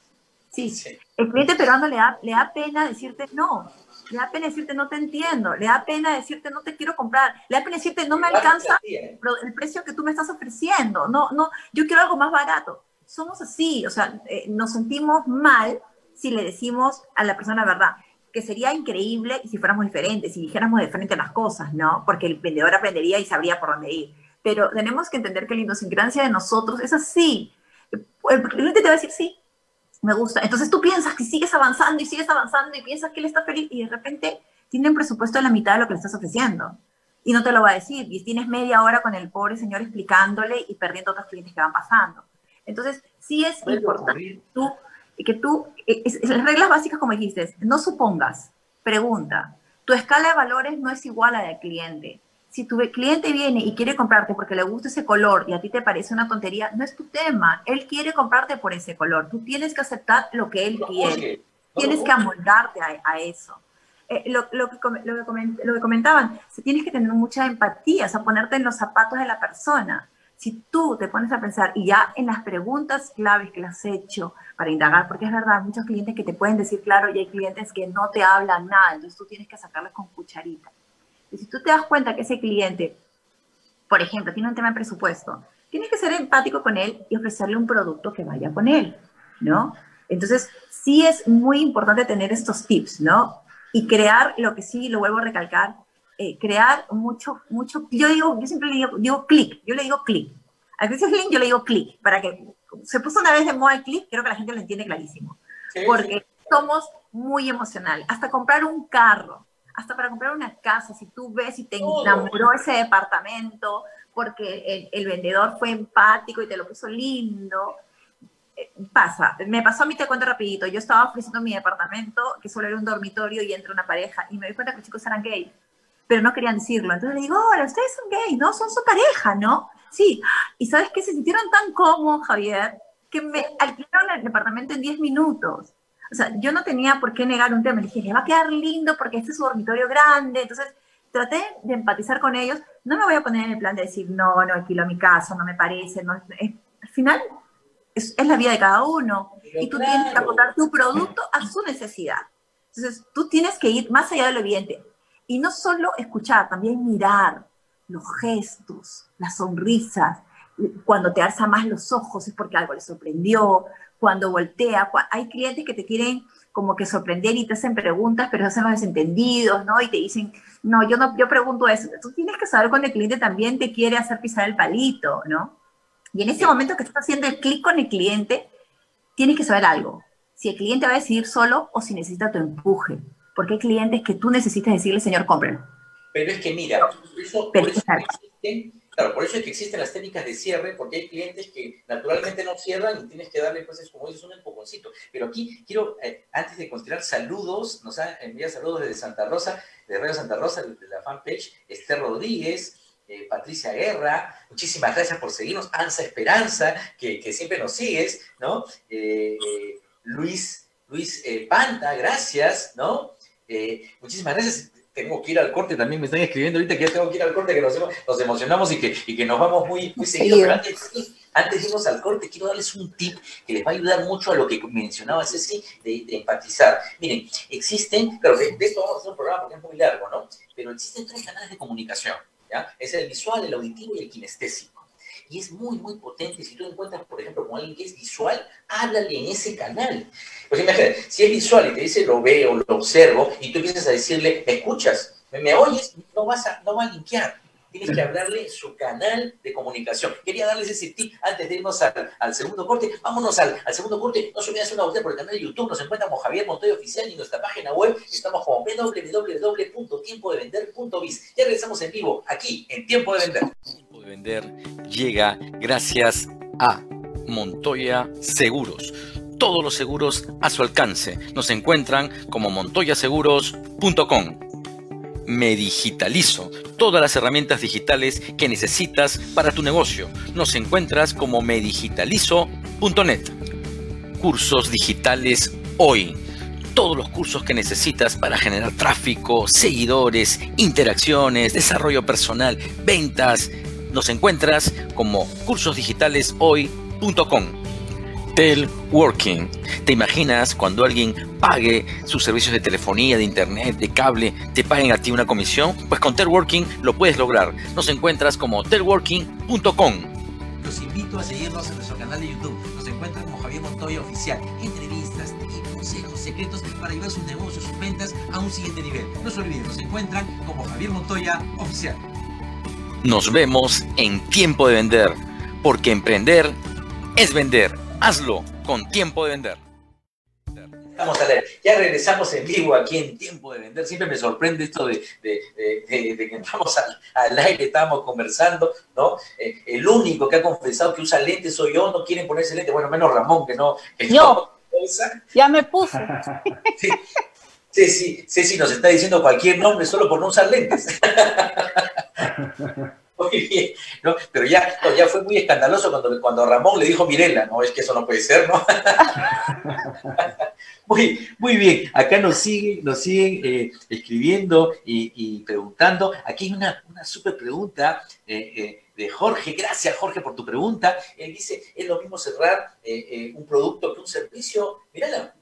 Sí, el cliente peruano le da, le da pena decirte no, le da pena decirte no te entiendo, le da pena decirte no te quiero comprar, le da pena decirte no me alcanza ¿eh? el precio que tú me estás ofreciendo, no, no, yo quiero algo más barato. Somos así, o sea, eh, nos sentimos mal si le decimos a la persona la verdad, que sería increíble si fuéramos diferentes, si dijéramos de frente las cosas, ¿no? Porque el vendedor aprendería y sabría por dónde ir. Pero tenemos que entender que la idiosincrasia de nosotros es así. El cliente te va a decir sí, me gusta. Entonces tú piensas que sigues avanzando y sigues avanzando y piensas que él está feliz y de repente tiene un presupuesto de la mitad de lo que le estás ofreciendo y no te lo va a decir. Y tienes media hora con el pobre señor explicándole y perdiendo otros clientes que van pasando. Entonces, sí es importante tú, que tú, las reglas básicas como dijiste, no supongas, pregunta. Tu escala de valores no es igual a la del cliente si tu cliente viene y quiere comprarte porque le gusta ese color y a ti te parece una tontería, no es tu tema. Él quiere comprarte por ese color. Tú tienes que aceptar lo que él quiere. tienes que amoldarte a, eso. Eh, lo, lo, que, lo, que comentaban, tienes que tener mucha empatía, o sea, ponerte en los zapatos de la persona. Si tú te pones a pensar y ya en las preguntas claves que le has hecho para indagar, porque es verdad, muchos clientes que te pueden decir claro y hay clientes que no te hablan nada, entonces tú tienes que sacarles con cucharita Y si tú te das cuenta que ese cliente, por ejemplo, tiene un tema de presupuesto, tienes que ser empático con él y ofrecerle un producto que vaya con él, ¿no? Entonces, sí es muy importante tener estos tips, ¿no? Y crear lo que sí, lo vuelvo a recalcar, eh, crear mucho, mucho, yo digo, yo siempre le digo, digo clic, yo le digo clic. A veces link yo le digo clic, para que se puso una vez de moda el clic, creo que la gente lo entiende clarísimo. porque somos muy emocionales. Hasta comprar un carro, hasta para comprar una casa, si tú ves y te enamoró ese departamento, porque el, el, vendedor fue empático y te lo puso lindo, eh, pasa. Me pasó a mí, te cuento rapidito, yo estaba ofreciendo mi departamento, que solo era un dormitorio, y entra una pareja, y me di cuenta que los chicos eran gays, pero no querían decirlo. Entonces le digo, hola, ustedes son gays, ¿no? Son su pareja, ¿no? Sí. ¿Y sabes qué? Se sintieron tan cómodos, Javier, que me alquilaron el departamento en 10 minutos. O sea, yo no tenía por qué negar un tema. Le dije, le va a quedar lindo porque este es su dormitorio grande. Entonces, traté de empatizar con ellos. No me voy a poner en el plan de decir, no, no alquilo mi casa, no me parece. No, al final, es, la vida de cada uno. y tú tienes que aportar tu producto a su necesidad. Entonces, tú tienes que ir más allá de lo evidente. Y no solo escuchar, también mirar los gestos, las sonrisas. Cuando te alza más los ojos es porque algo le sorprendió, cuando voltea, hay clientes que te quieren como que sorprender y te hacen preguntas, pero hacen los desentendidos, ¿no? Y te dicen, no, yo no, yo pregunto eso. Tú tienes que saber cuando el cliente también te quiere hacer pisar el palito, ¿no? Y en ese momento que estás haciendo el clic con el cliente, tienes que saber algo. Si el cliente va a decidir solo o si necesita tu empuje. Porque hay clientes que tú necesitas decirle, señor, cómprelo. Pero es que mira, eso, por eso existen Claro, por eso es que existen las técnicas de cierre, porque hay clientes que naturalmente no cierran y tienes que darle, pues, como dices, un empujoncito. Pero aquí quiero, eh, antes de continuar, saludos, nos ha enviado saludos desde Santa Rosa, de Radio Santa Rosa, de la fanpage, Esther Rodríguez, eh, Patricia Guerra, muchísimas gracias por seguirnos, Ansa Esperanza, que, siempre nos sigues, ¿no? Eh, Luis, Luis Panta, gracias, ¿no? muchísimas gracias tengo que ir al corte, también me están escribiendo ahorita que ya tengo que ir al corte, que nos, nos emocionamos y que, y que nos vamos muy, muy seguido. Pero antes, antes de irnos al corte, quiero darles un tip que les va a ayudar mucho a lo que mencionaba Ceci de, de empatizar. Miren, existen, claro, de, esto vamos a hacer un programa porque es muy largo, ¿no? Pero existen tres canales de comunicación, ¿ya? Es el visual, el auditivo y el kinestésico y es muy, muy potente. Si tú encuentras, por ejemplo, con alguien que es visual, háblale en ese canal. Pues imagínate, si es visual y te dice lo veo, lo observo, y tú empiezas a decirle, ¿me escuchas? ¿Me, oyes? No vas a, no va a linkear. Tienes que hablarle su canal de comunicación. Quería darles ese tip antes de irnos al, segundo corte. Vámonos al, segundo corte. No se olviden hacer una vuelta por el canal de YouTube. Nos encuentran como Javier Montoya Oficial y nuestra página web estamos como www.tiempodevender.biz. Ya regresamos en vivo aquí en Tiempo de Vender de vender llega gracias a Montoya Seguros. Todos los seguros a su alcance. Nos encuentran como montoyaseguros.com. Me digitalizo. Todas las herramientas digitales que necesitas para tu negocio. Nos encuentras como medigitalizo.net. Cursos digitales hoy todos los cursos que necesitas para generar tráfico, seguidores, interacciones, desarrollo personal, ventas, nos encuentras como cursosdigitaleshoy.com. Telworking. ¿Te imaginas cuando alguien pague sus servicios de telefonía, de internet, de cable, te paguen a ti una comisión? Pues con Telworking lo puedes lograr. Nos encuentras como telworking.com. Los invito a seguirnos en nuestro canal de YouTube. Nos encuentran como Javier Montoya Oficial. Entrevistas y consejos secretos para llevar sus negocios, sus ventas a un siguiente nivel. No se olviden, nos encuentran como Javier Montoya Oficial. Nos vemos en Tiempo de Vender, porque emprender es vender. Hazlo con Tiempo de Vender. Vamos a ver, ya regresamos en vivo aquí en Tiempo de Vender. Siempre me sorprende esto de, que entramos al, al, aire, estábamos conversando, ¿no? Eh, el único que ha confesado que usa lentes soy yo, no quieren ponerse lentes, bueno, menos Ramón, que no. yo, ya me puse. Sí, sí, sí, nos está diciendo cualquier nombre solo por no usar lentes. muy bien, ¿no? Pero ya, ya fue muy escandaloso cuando, cuando Ramón le dijo Mirela, no, es que eso no puede ser, ¿no? muy, muy bien, acá nos siguen, nos siguen eh, escribiendo y, preguntando. Aquí hay una, una súper pregunta eh, eh, de Jorge, gracias Jorge por tu pregunta. Él dice, ¿es lo mismo cerrar un producto que un servicio? Mirala.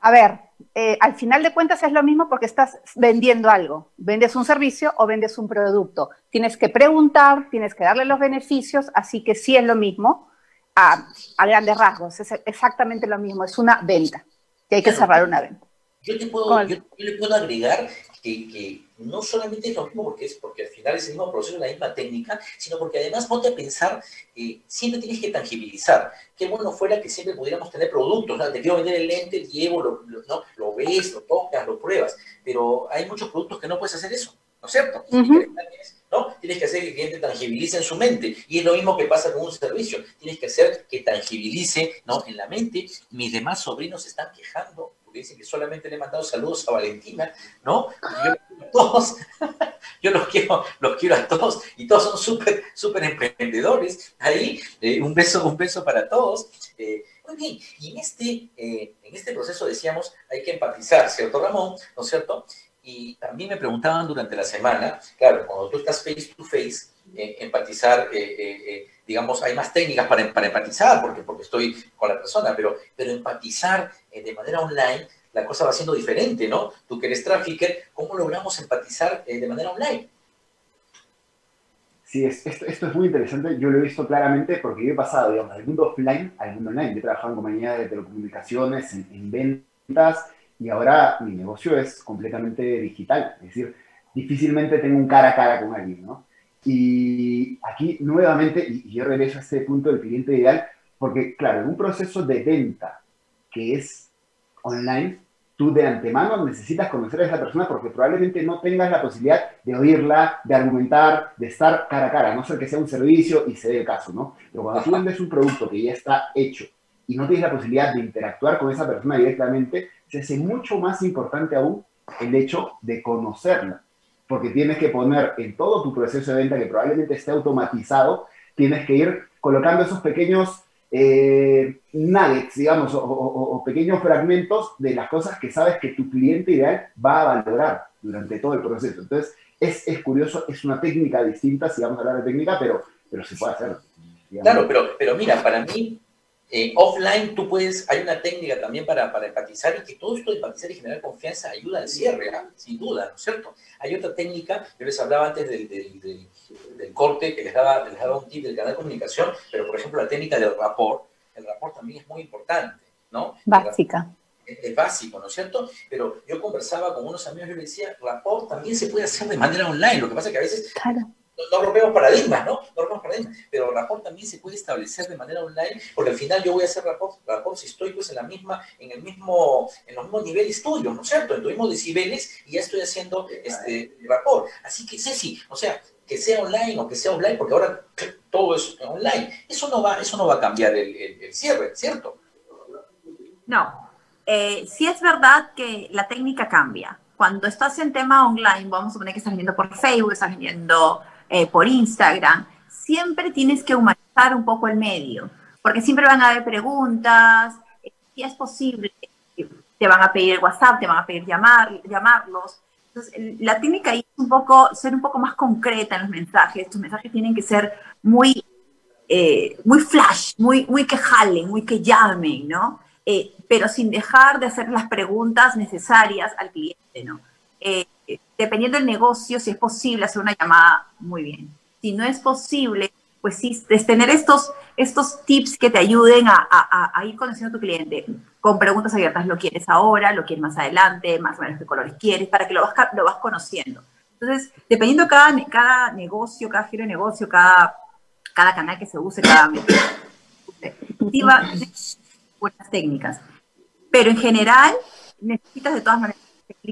A ver, eh, al final de cuentas es lo mismo porque estás vendiendo algo. Vendes un servicio o vendes un producto. Tienes que preguntar, tienes que darle los beneficios, así que sí es lo mismo a, grandes rasgos. Es exactamente lo mismo, es una venta. Y hay que cerrar una venta. Yo, te puedo, yo, le puedo agregar que, que, no solamente es lo mismo porque, es, porque al final es el mismo proceso, la misma técnica, sino porque además ponte a pensar, eh, siempre tienes que tangibilizar. Qué bueno fuera que siempre pudiéramos tener productos, ¿no? te quiero vender el lente, llevo, lo, ¿no? lo ves, lo tocas, lo pruebas, pero hay muchos productos que no puedes hacer eso, ¿no es cierto? ¿no? Tienes que hacer que el cliente tangibilice en su mente. Y es lo mismo que pasa con un servicio. Tienes que hacer que tangibilice ¿no? en la mente. Mis demás sobrinos se están quejando porque dicen que solamente le he mandado saludos a Valentina, ¿no? yo a todos, yo los quiero, los quiero a todos y todos son súper, súper emprendedores. Ahí, eh, un beso, un beso para todos. Eh, muy bien, y en este, eh, en este proceso decíamos, hay que empatizar, ¿cierto, Ramón? ¿No es cierto? Y también me preguntaban durante la semana, claro, cuando tú estás face to face, eh, empatizar, eh, eh, digamos, hay más técnicas para, para, empatizar, porque, porque estoy con la persona, pero, pero empatizar de manera online, la cosa va siendo diferente, ¿no? Tú que eres trafficker, ¿cómo logramos empatizar de manera online? Sí, esto, esto, es muy interesante. Yo lo he visto claramente porque yo he pasado, digamos, del mundo offline al mundo online. Yo he trabajado en compañías de telecomunicaciones, en ventas, y ahora mi negocio es completamente digital, es decir, difícilmente tengo un cara a cara con alguien, ¿no? Y aquí nuevamente, y yo regreso a este punto del cliente ideal, porque claro, en un proceso de venta que es online, tú de antemano necesitas conocer a esa persona porque probablemente no tengas la posibilidad de oírla, de argumentar, de estar cara a cara, a no ser que sea un servicio y se dé el caso, ¿no? Pero cuando tú vendes un producto que ya está hecho y no tienes la posibilidad de interactuar con esa persona directamente, se hace mucho más importante aún el hecho de conocerla, porque tienes que poner en todo tu proceso de venta, que probablemente esté automatizado, tienes que ir colocando esos pequeños eh, nuggets, digamos, o, pequeños fragmentos de las cosas que sabes que tu cliente ideal va a valorar durante todo el proceso. Entonces, es, es curioso, es una técnica distinta, si vamos a hablar de técnica, pero, pero se puede hacer. Claro, pero, pero mira, para mí eh, offline tú puedes, hay una técnica también para, para, empatizar y que todo esto de empatizar y generar confianza ayuda al cierre, ¿ah? sin duda, ¿no es cierto? Hay otra técnica, yo les hablaba antes del, del, del, corte que les daba, les daba un tip del canal de comunicación, pero por ejemplo la técnica del rapport, el rapport también es muy importante, ¿no? Básica. Es, básico, ¿no es cierto? Pero yo conversaba con unos amigos y les decía, rapport también se puede hacer de manera online, lo que pasa es que a veces claro no rompemos paradigmas, ¿no? No rompemos paradigmas, pero rapport también se puede establecer de manera online, porque al final yo voy a hacer rapport, rapport si estoy pues en la misma, en el mismo, en los mismos niveles tuyos, ¿no es cierto? En los mismos decibeles y ya estoy haciendo este rapport. Así que Ceci, o sea, que sea online o que sea offline, porque ahora todo es online, eso no va, eso no va a cambiar el, cierre, ¿cierto? No, eh, sí es verdad que la técnica cambia. Cuando estás en tema online, vamos a suponer que estás viendo por Facebook, estás viendo eh, por Instagram, siempre tienes que humanizar un poco el medio, porque siempre van a haber preguntas, eh, si es posible, te van a pedir el WhatsApp, te van a pedir llamar, llamarlos. Entonces, la técnica ahí es un poco, ser un poco más concreta en los mensajes, tus mensajes tienen que ser muy, eh, muy flash, muy, muy que jalen, muy que llamen, ¿no? pero sin dejar de hacer las preguntas necesarias al cliente, ¿no? Dependiendo del negocio, si es posible hacer una llamada, muy bien. Si no es posible, pues sí, es tener estos, estos tips que te ayuden a, ir conociendo a tu cliente con preguntas abiertas. ¿Lo quieres ahora? ¿Lo quieres más adelante? ¿Más o menos qué colores quieres? Para que lo vas, lo vas conociendo. Entonces, dependiendo cada, cada negocio, cada giro de negocio, cada, cada canal que se use, cada buenas técnicas. Pero en general, necesitas de todas maneras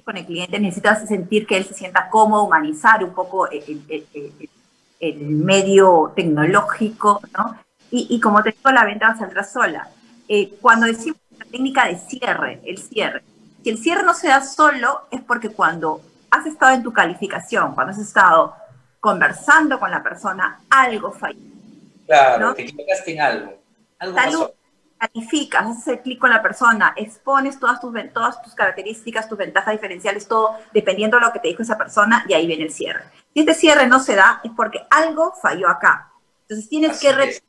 con el cliente, necesitas sentir que él se sienta cómodo, humanizar un poco el, medio tecnológico, ¿no? Y, como te digo, la venta va a saldrá sola. Eh, cuando decimos la técnica de cierre, el cierre, si el cierre no se da solo, es porque cuando has estado en tu calificación, cuando has estado conversando con la persona, algo falló. Claro, te equivocaste en algo. algo pasó calificas, haces clic con la persona, expones todas tus, todas tus características, tus ventajas diferenciales, todo dependiendo de lo que te dijo esa persona y ahí viene el cierre. Si este cierre no se da es porque algo falló acá. Entonces tienes que repetir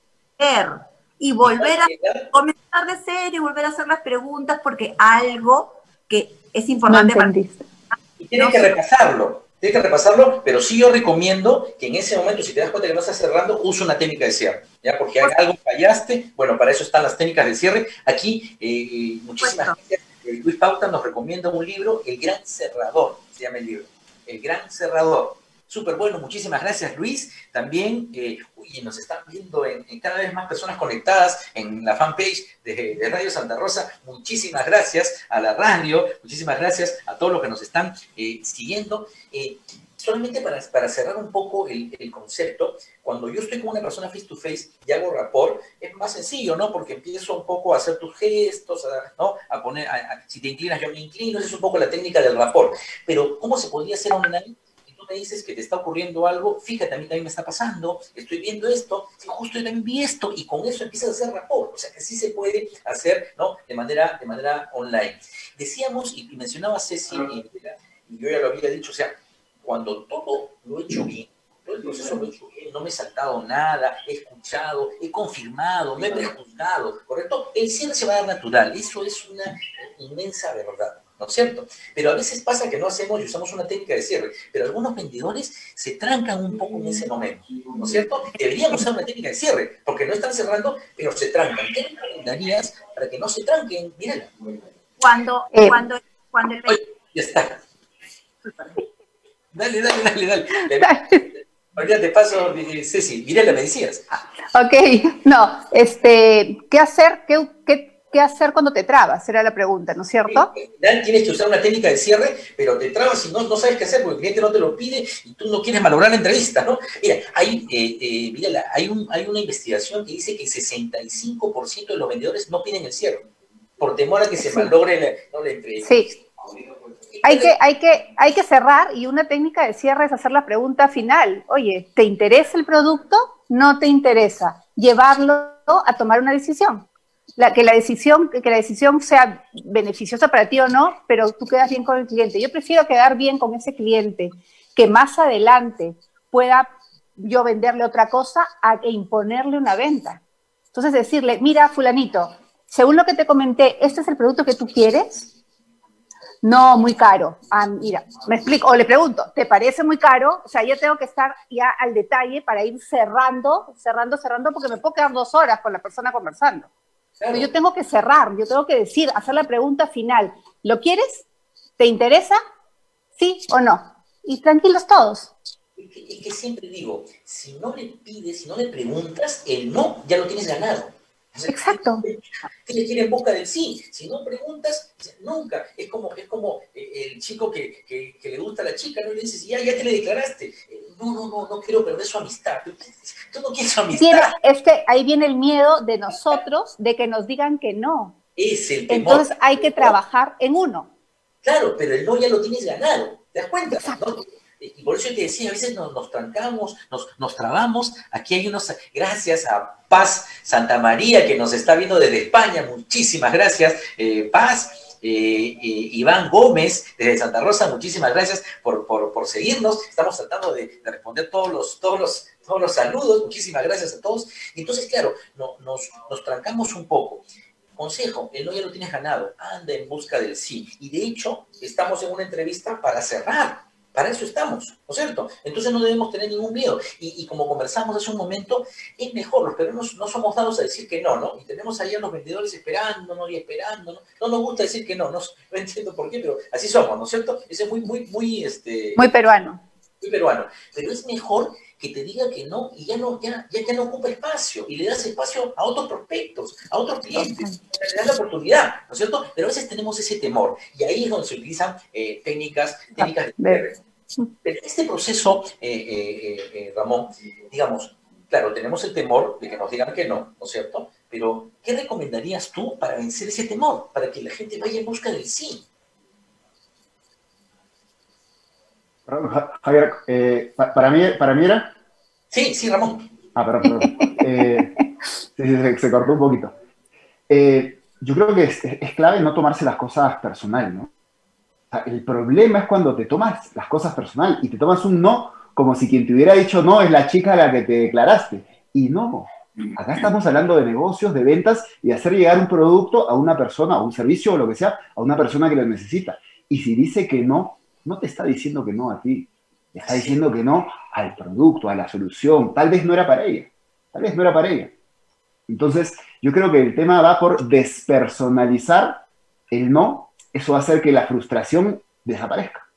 y volver a comenzar de serio y volver a hacer las preguntas porque algo que es importante para... Y tienes que repasarlo, tienes que repasarlo, pero sí yo recomiendo que en ese momento, si te das cuenta que no estás cerrando, usa una técnica de cierre, ¿ya? Porque hay algo fallaste, bueno, para eso están las técnicas de cierre. Aquí, eh, muchísimas gracias. Eh, Luis Pauta nos recomienda un libro, El Gran Cerrador, se llama el libro. El Gran Cerrador. Súper bueno, muchísimas gracias Luis. También, eh, nos están viendo en, cada vez más personas conectadas en la fanpage de, Radio Santa Rosa. Muchísimas gracias a la radio, muchísimas gracias a todos los que nos están eh, siguiendo. Eh, solamente para, cerrar un poco el, concepto, cuando yo estoy con una persona face to face y hago rapport, es más sencillo, ¿no? Porque empiezo un poco a hacer tus gestos, ¿no? A poner, si te inclinas, yo me inclino, es un poco la técnica del rapport. Pero, ¿cómo se podría hacer online? Me dices que te está ocurriendo algo, fíjate, a mí también me está pasando, estoy viendo esto, justo yo también vi esto, y con eso empiezas a hacer rapport. O sea que sí se puede hacer, ¿no? De manera, de manera online. Decíamos, y mencionaba Ceci, y, yo ya lo había dicho, o sea, cuando todo lo he hecho bien, todo el proceso lo he hecho bien, no me he saltado nada, he escuchado, he confirmado, me he prejuzgado, ¿correcto? El cierre se va a dar natural, eso es una inmensa verdad. ¿No es cierto? Pero a veces pasa que no hacemos y usamos una técnica de cierre, pero algunos vendedores se trancan un poco en ese momento, ¿no es cierto? Deberían usar una técnica de cierre, porque no están cerrando, pero se trancan. ¿Qué recomendarías para que no se tranquen? Mírala. Cuando, eh, cuando, cuando el... ya está. Dale, dale, dale, dale. Ahorita te paso, eh, Ceci, mírala, me decías. Ok, no, este, ¿qué hacer? ¿Qué, qué ¿qué hacer cuando te trabas? Era la pregunta, ¿no es cierto? tienes que usar una técnica de cierre, pero te trabas y no, no sabes qué hacer porque el cliente no te lo pide y tú no quieres malograr la entrevista, ¿no? Mira, hay, eh, eh, hay, un, hay una investigación que dice que el 65% de los vendedores no piden el cierre por temor a que se malogre la, la entrevista. Sí. Hay que, hay, que, hay que cerrar y una técnica de cierre es hacer la pregunta final. Oye, ¿te interesa el producto? ¿No te interesa? Llevarlo a tomar una decisión que, la decisión, que la decisión sea beneficiosa para ti o no, pero tú quedas bien con el cliente. Yo prefiero quedar bien con ese cliente que más adelante pueda yo venderle otra cosa a e imponerle una venta. Entonces decirle, mira, fulanito, según lo que te comenté, ¿este es el producto que tú quieres? No, muy caro. Ah, mira, me explico, o le pregunto, ¿te parece muy caro? O sea, yo tengo que estar ya al detalle para ir cerrando, cerrando, cerrando, porque me puedo quedar dos horas con la persona conversando. Pero yo tengo que cerrar, yo tengo que decir, hacer la pregunta final. ¿Lo quieres? ¿Te interesa? ¿Sí o no? Y tranquilos todos. Es que, siempre digo, si no le pides, si no le preguntas, el no ya lo tienes ganado. Exacto. Tienes que ir en busca del sí. Si no preguntas, nunca. Es como, es como eh, el chico que, que, le gusta a la chica, ¿no? le dices, ya, ya te le declaraste. Eh, no, no, no, no quiero perder su amistad. Tú no quieres su amistad. este, ahí viene el miedo de nosotros de que nos digan que no. Es el temor. Entonces hay que trabajar en uno. Claro, pero el no ya lo tienes ganado. ¿Te das cuenta? Y por eso te decía, a veces nos, trancamos, nos, nos, trabamos. Aquí hay unos, gracias a Paz Santa María, que nos está viendo desde España. Muchísimas gracias, eh, Paz. Eh, eh, Iván Gómez desde Santa Rosa, muchísimas gracias por, por, seguirnos. Estamos tratando de, responder todos los, todos, los, todos los saludos. Muchísimas gracias a todos. Entonces, claro, no, nos, nos trancamos un poco. Consejo, el no ya lo tienes ganado, anda en busca del sí. Y de hecho, estamos en una entrevista para cerrar para eso estamos, ¿no es cierto? Entonces no debemos tener ningún miedo. Y, como conversamos hace un momento, es mejor, los peruanos no somos dados a decir que no, ¿no? Y tenemos ahí a los vendedores esperándonos y esperándonos. No nos gusta decir que no, no, entiendo por qué, pero así somos, ¿no es cierto? Ese es muy, muy, muy, este... Muy peruano. Muy peruano. Pero es mejor que te diga que no y ya no, ya, ya, no ocupa espacio y le das espacio a otros prospectos, a otros clientes, le das la oportunidad, ¿no es cierto? Pero a veces tenemos ese temor y ahí es donde se utilizan eh, técnicas, técnicas de Pero este proceso, eh, eh, Ramón, digamos, claro, tenemos el temor de que nos digan que no, ¿no es cierto? Pero, ¿qué recomendarías tú para vencer ese temor? Para que la gente vaya en busca del sí. Javier, eh, para, mí, ¿para mí era? Sí, sí, Ramón. Ah, perdón, perdón. Eh, se, cortó un poquito. Eh, yo creo que es, clave no tomarse las cosas personal, ¿no? El problema es cuando te tomas las cosas personal y te tomas un no como si quien te hubiera dicho no es la chica a la que te declaraste. Y no, Acá estamos hablando de negocios, de ventas y hacer llegar un producto a una persona, o un servicio o lo que sea, a una persona que lo necesita. Y si dice que no, no te está diciendo que no a ti, te está diciendo que no al producto, a la solución. Tal vez no era para ella, tal vez no era para ella. Entonces, yo creo que el tema va por despersonalizar el no. Eso va a hacer que la frustración desaparezca.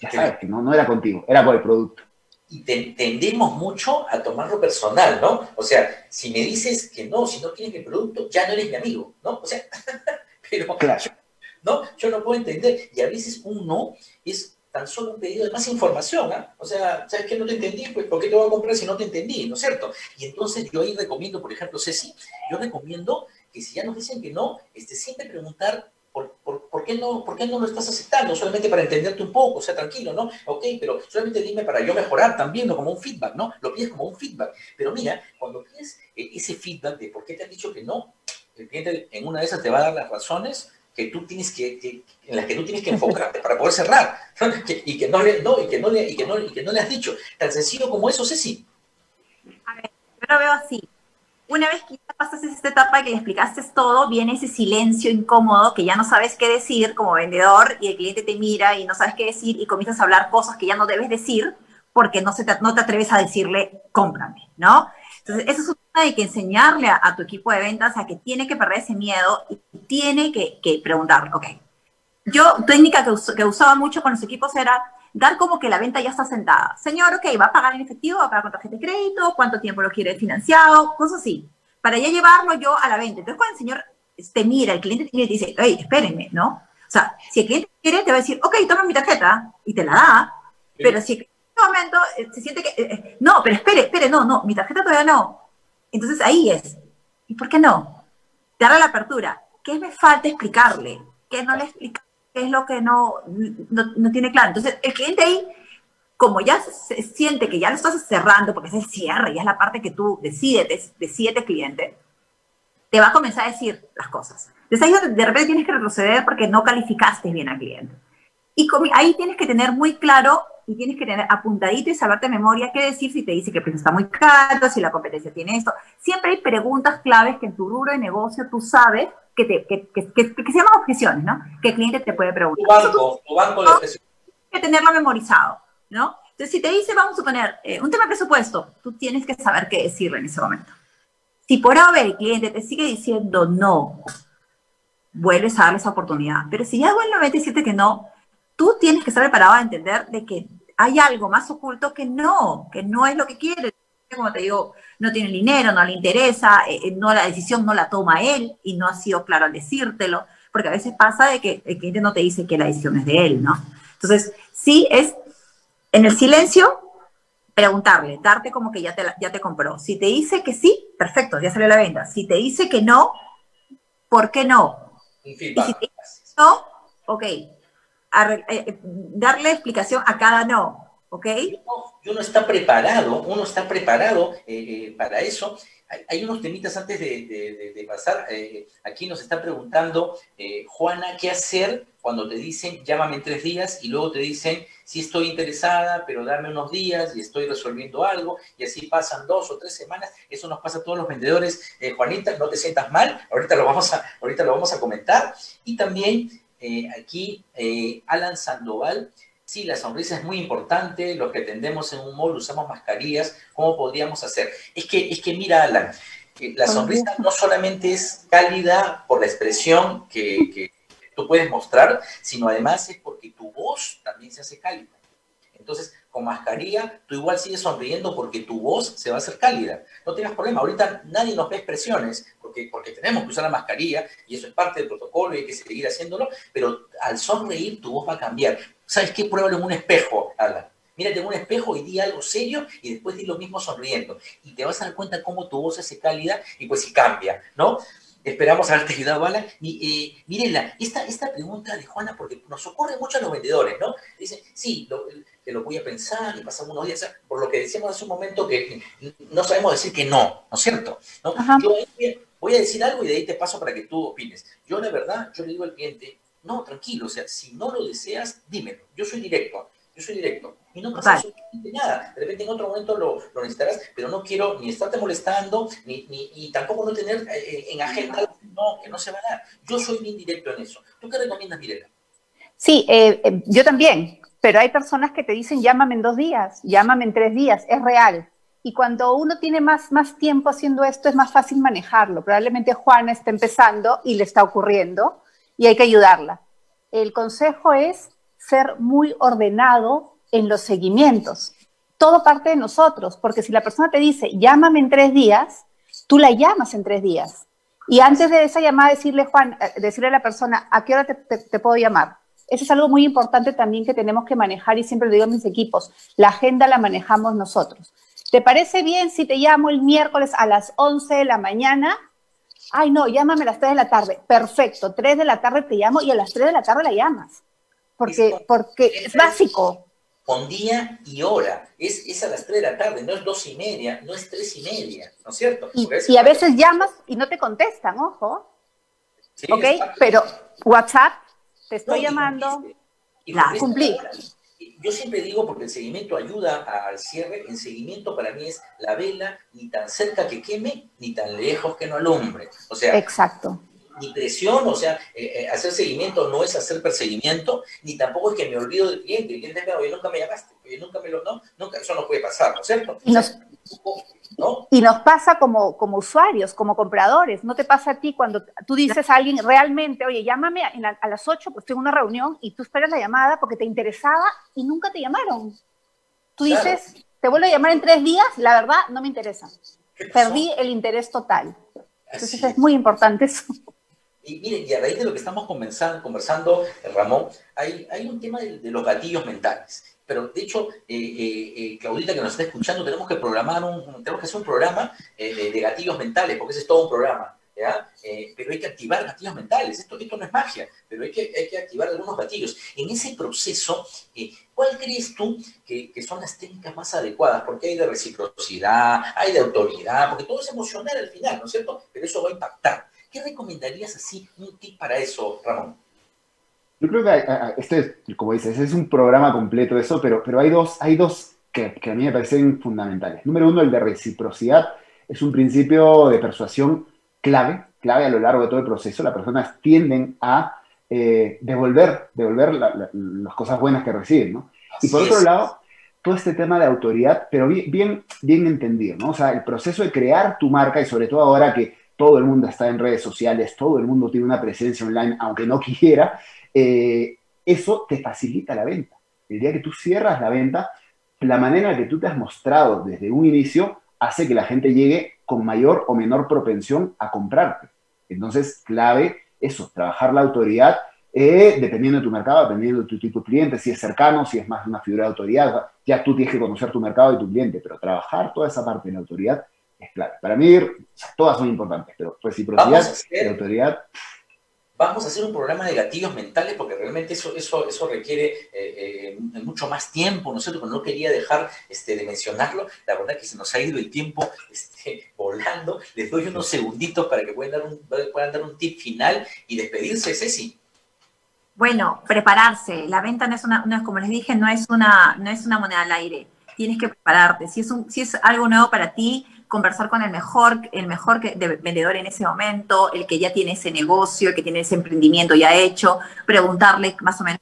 Ya sabes que no, no era contigo, era por el producto y tendemos mucho a tomarlo personal, ¿no? O sea, si me dices que no, si no quieres mi producto, ya no eres mi amigo, ¿no? O sea, pero yo, ¿no? yo no puedo entender. Y a veces un no es tan solo un pedido de más información, ¿ah? O sea, ¿sabes qué? No te entendí, pues ¿por qué te voy a comprar si no te entendí, ¿no es cierto? Y entonces yo ahí recomiendo, por ejemplo, Ceci, yo recomiendo que si ya nos dicen que no, este, siempre preguntar ¿Por, qué no, ¿Por qué no lo estás aceptando? Solamente para entenderte un poco, o sea, tranquilo, ¿no? Ok, pero solamente dime para yo mejorar también, ¿no? Como un feedback, ¿no? Lo pides como un feedback. Pero mira, cuando pides eh, ese feedback de por qué te han dicho que no, el cliente en una de esas te va a dar las razones que tú tienes que, en las que tú tienes que enfocarte para poder cerrar y que no le no y que no le y que no, y que no le has dicho tan sencillo como eso Ceci a ver yo lo veo así una vez que pasaste esta etapa que le explicaste todo, viene ese silencio incómodo que ya no sabes qué decir como vendedor y el cliente te mira y no sabes qué decir y comienzas a hablar cosas que ya no debes decir porque no, te, no te atreves a decirle, cómprame, ¿no? Entonces, eso es un tema de que enseñarle a, tu equipo de ventas a que tiene que perder ese miedo y tiene que, que preguntar, ok. Yo, técnica que, que usaba mucho con los equipos era, dar como que la venta ya está sentada. Señor, ok, va a pagar en efectivo, va a pagar con tarjeta de crédito, cuánto tiempo lo quiere financiado, cosas así. Para ya llevarlo yo a la venta. Entonces, cuando el señor te mira, el cliente te dice, hey, espérenme, ¿no? O sea, si el cliente quiere, te va a decir, ok, toma mi tarjeta y te la da, pero si en este momento eh, se siente que, eh, eh, no, pero espere, espere, no, no, mi tarjeta todavía no. Entonces ahí es, ¿y por qué no? Darle la apertura. ¿Qué me falta explicarle? ¿Qué no le explica? qué es lo que no, no, tiene claro. Entonces, el cliente ahí, como ya se siente que ya lo estás cerrando, porque es el cierre, ya es la parte que tú decides, decide cliente, te va a comenzar a decir las cosas. Entonces ahí de repente tienes que retroceder porque no calificaste bien al cliente. Y ahí tienes que tener muy claro y tienes que tener apuntadito y saberte memoria qué decir si te dice que el precio está muy caro, si la competencia tiene esto. Siempre hay preguntas claves que en tu rubro de negocio tú sabes que, te, que, que, que, se llaman objeciones, ¿no? Que el cliente te puede preguntar. Tu banco, tu banco de Tienes que tenerlo memorizado, ¿no? Entonces, si te dice, vamos a suponer, eh, un tema de presupuesto, tú tienes que saber qué decirle en ese momento. Si por ahora el cliente te sigue diciendo no, vuelves a darle esa oportunidad. Pero si ya vuelve a decirte que no, tú tienes que estar preparado a entender de que hay algo más oculto que no, que no es lo que quiere como te digo, no tiene dinero, no le interesa, eh, eh, no la decisión no la toma él y no ha sido claro al decírtelo, porque a veces pasa de que el cliente no te dice que la decisión es de él, ¿no? Entonces, sí es en el silencio preguntarle, darte como que ya te, ya te compró. Si te dice que sí, perfecto, ya salió la venta. Si te dice que no, ¿por qué no? Y si te dice no, ok, eh, darle explicación a cada no. ¿ok? Y uno, está preparado, uno está preparado eh, eh, para eso. Hay, unos temitas antes de, pasar. Eh, aquí nos están preguntando, Juana, ¿qué hacer cuando te dicen llámame en tres días y luego te dicen sí estoy interesada, pero dame unos días y estoy resolviendo algo y así pasan dos o tres semanas? Eso nos pasa a todos los vendedores. Juanita, no te sientas mal, ahorita lo vamos a, ahorita lo vamos a comentar. Y también aquí Alan Sandoval Sí, la sonrisa es muy importante, los que tendemos en un mall usamos mascarillas, ¿cómo podríamos hacer? Es que, es que mira, Alan, la sonrisa no solamente es cálida por la expresión que, que tú puedes mostrar, sino además es porque tu voz también se hace cálida. Entonces, con mascarilla, tú igual sigues sonriendo porque tu voz se va a hacer cálida. No tengas problema. Ahorita nadie nos ve expresiones porque, porque tenemos que usar la mascarilla y eso es parte del protocolo y hay que seguir haciéndolo, pero al sonreír tu voz va a cambiar. ¿Sabes qué? Pruébalo en un espejo, Alan. Mírate en un espejo y di algo serio y después di lo mismo sonriendo. Y te vas a dar cuenta cómo tu voz se hace cálida y pues si cambia, ¿no? Esperamos haberte ayudado, Alan. Y, eh, mírenla, esta, esta pregunta de Juana, porque nos ocurre mucho a los vendedores, ¿no? Dicen, sí, lo, te lo voy a pensar y pasamos unos días, por lo que decíamos hace un momento que no sabemos decir que no, ¿no es cierto? ¿No? Yo voy a decir algo y de ahí te paso para que tú opines. Yo, la verdad, yo le digo al cliente, no, tranquilo, o sea, si no lo deseas, dímelo. Yo soy directo. yo soy directo. Y no pasa absolutamente nada. De repente en otro momento lo, necesitarás, pero no quiero ni estarte molestando, ni, ni y tampoco no tener eh, eh, en agenda algo no, que no se va a dar. Yo soy bien directo en eso. ¿Tú qué recomiendas, Mirela? Sí, eh, yo también, pero hay personas que te dicen llámame en dos días, llámame en tres días, es real. Y cuando uno tiene más, más tiempo haciendo esto, es más fácil manejarlo. Probablemente Juana está empezando y le está ocurriendo y hay que ayudarla. El consejo es ser muy ordenado en los seguimientos. Todo parte de nosotros, porque si la persona te dice, llámame en tres días, tú la llamas en tres días. Y antes de esa llamada, decirle, Juan, eh, decirle a la persona, ¿a qué hora te, puedo llamar? Eso es algo muy importante también que tenemos que manejar y siempre lo digo a mis equipos, la agenda la manejamos nosotros. ¿Te parece bien si te llamo el miércoles a las 11 de la mañana? Ay, no, llámame a las 3 de la tarde. Perfecto, 3 de la tarde te llamo y a las 3 de la tarde la llamas. Porque, porque es básico con día y hora. Es, es, a las 3 de la tarde, no es dos y media, no es tres y media, ¿no es cierto? Y, a veces llamas y no te contestan, ojo. Sí, ok, pero WhatsApp, te estoy llamando, y la cumplí. Yo siempre digo, porque el seguimiento ayuda al cierre, el seguimiento para mí es la vela ni tan cerca que queme, ni tan lejos que no alumbre. O sea, Exacto ni presión, o sea, eh, eh, hacer seguimiento no es hacer perseguimiento, ni tampoco es que me olvido del cliente, el cliente me oye, nunca me llamaste, oye, nunca me lo, no, nunca, eso no puede pasar, ¿no es cierto? Y nos, y nos pasa como, como usuarios, como compradores, no te pasa a ti cuando tú dices a alguien realmente, oye, llámame a, las 8, pues tengo una reunión, y tú esperas la llamada porque te interesaba y nunca te llamaron. Tú dices, te vuelvo a llamar en tres días, la verdad, no me interesa. Perdí el interés total. Entonces es muy importante eso. Y miren, y a raíz de lo que estamos conversando, conversando Ramón, hay, hay un tema de, los gatillos mentales. Pero de hecho, eh, eh, eh, Claudita que nos está escuchando, tenemos que programar un, tenemos que hacer un programa de, gatillos mentales, porque ese es todo un programa. ¿ya? pero hay que activar gatillos mentales. Esto, esto no es magia, pero hay que, hay que activar algunos gatillos. En ese proceso, ¿cuál crees tú que, que, son las técnicas más adecuadas? Porque hay de reciprocidad, hay de autoridad, porque todo es emocional al final, ¿no es cierto? Pero eso va a impactar. ¿Qué recomendarías así, un tip para eso, Ramón? Yo creo que este, como dices, es un programa completo eso, pero, pero hay dos, hay dos que, a mí me parecen fundamentales. Número uno, el de reciprocidad. Es un principio de persuasión clave, clave a lo largo de todo el proceso. Las personas tienden a eh, devolver, devolver las cosas buenas que reciben, ¿no? y por otro lado, todo este tema de autoridad, pero bien, bien, bien entendido, ¿no? O sea, el proceso de crear tu marca y sobre todo ahora que todo el mundo está en redes sociales, todo el mundo tiene una presencia online, aunque no quiera, eh, eso te facilita la venta. El día que tú cierras la venta, la manera en que tú te has mostrado desde un inicio hace que la gente llegue con mayor o menor propensión a comprarte. Entonces, clave eso, trabajar la autoridad, eh, dependiendo de tu mercado, dependiendo de tu tipo de cliente, si es cercano, si es más una figura de autoridad, ya tú tienes que conocer tu mercado y tu cliente, pero trabajar toda esa parte de la autoridad es clave. Para mí, todas son importantes, pero reciprocidad y autoridad. Vamos a hacer un programa de gatillos mentales porque realmente eso, eso, eso requiere eh, eh, mucho más tiempo, ¿no es cierto? Pero no quería dejar este, de mencionarlo. La verdad que se nos ha ido el tiempo este, volando. Les doy unos segunditos para que puedan dar un, puedan dar un tip final y despedirse, Ceci. Bueno, prepararse. La venta no es una, no es, como les dije, no es una, no es una moneda al aire. Tienes que prepararte. Si es, un, si es algo nuevo para ti, conversar con el mejor, el mejor vendedor en ese momento, el que ya tiene ese negocio, el que tiene ese emprendimiento ya hecho, preguntarle más o menos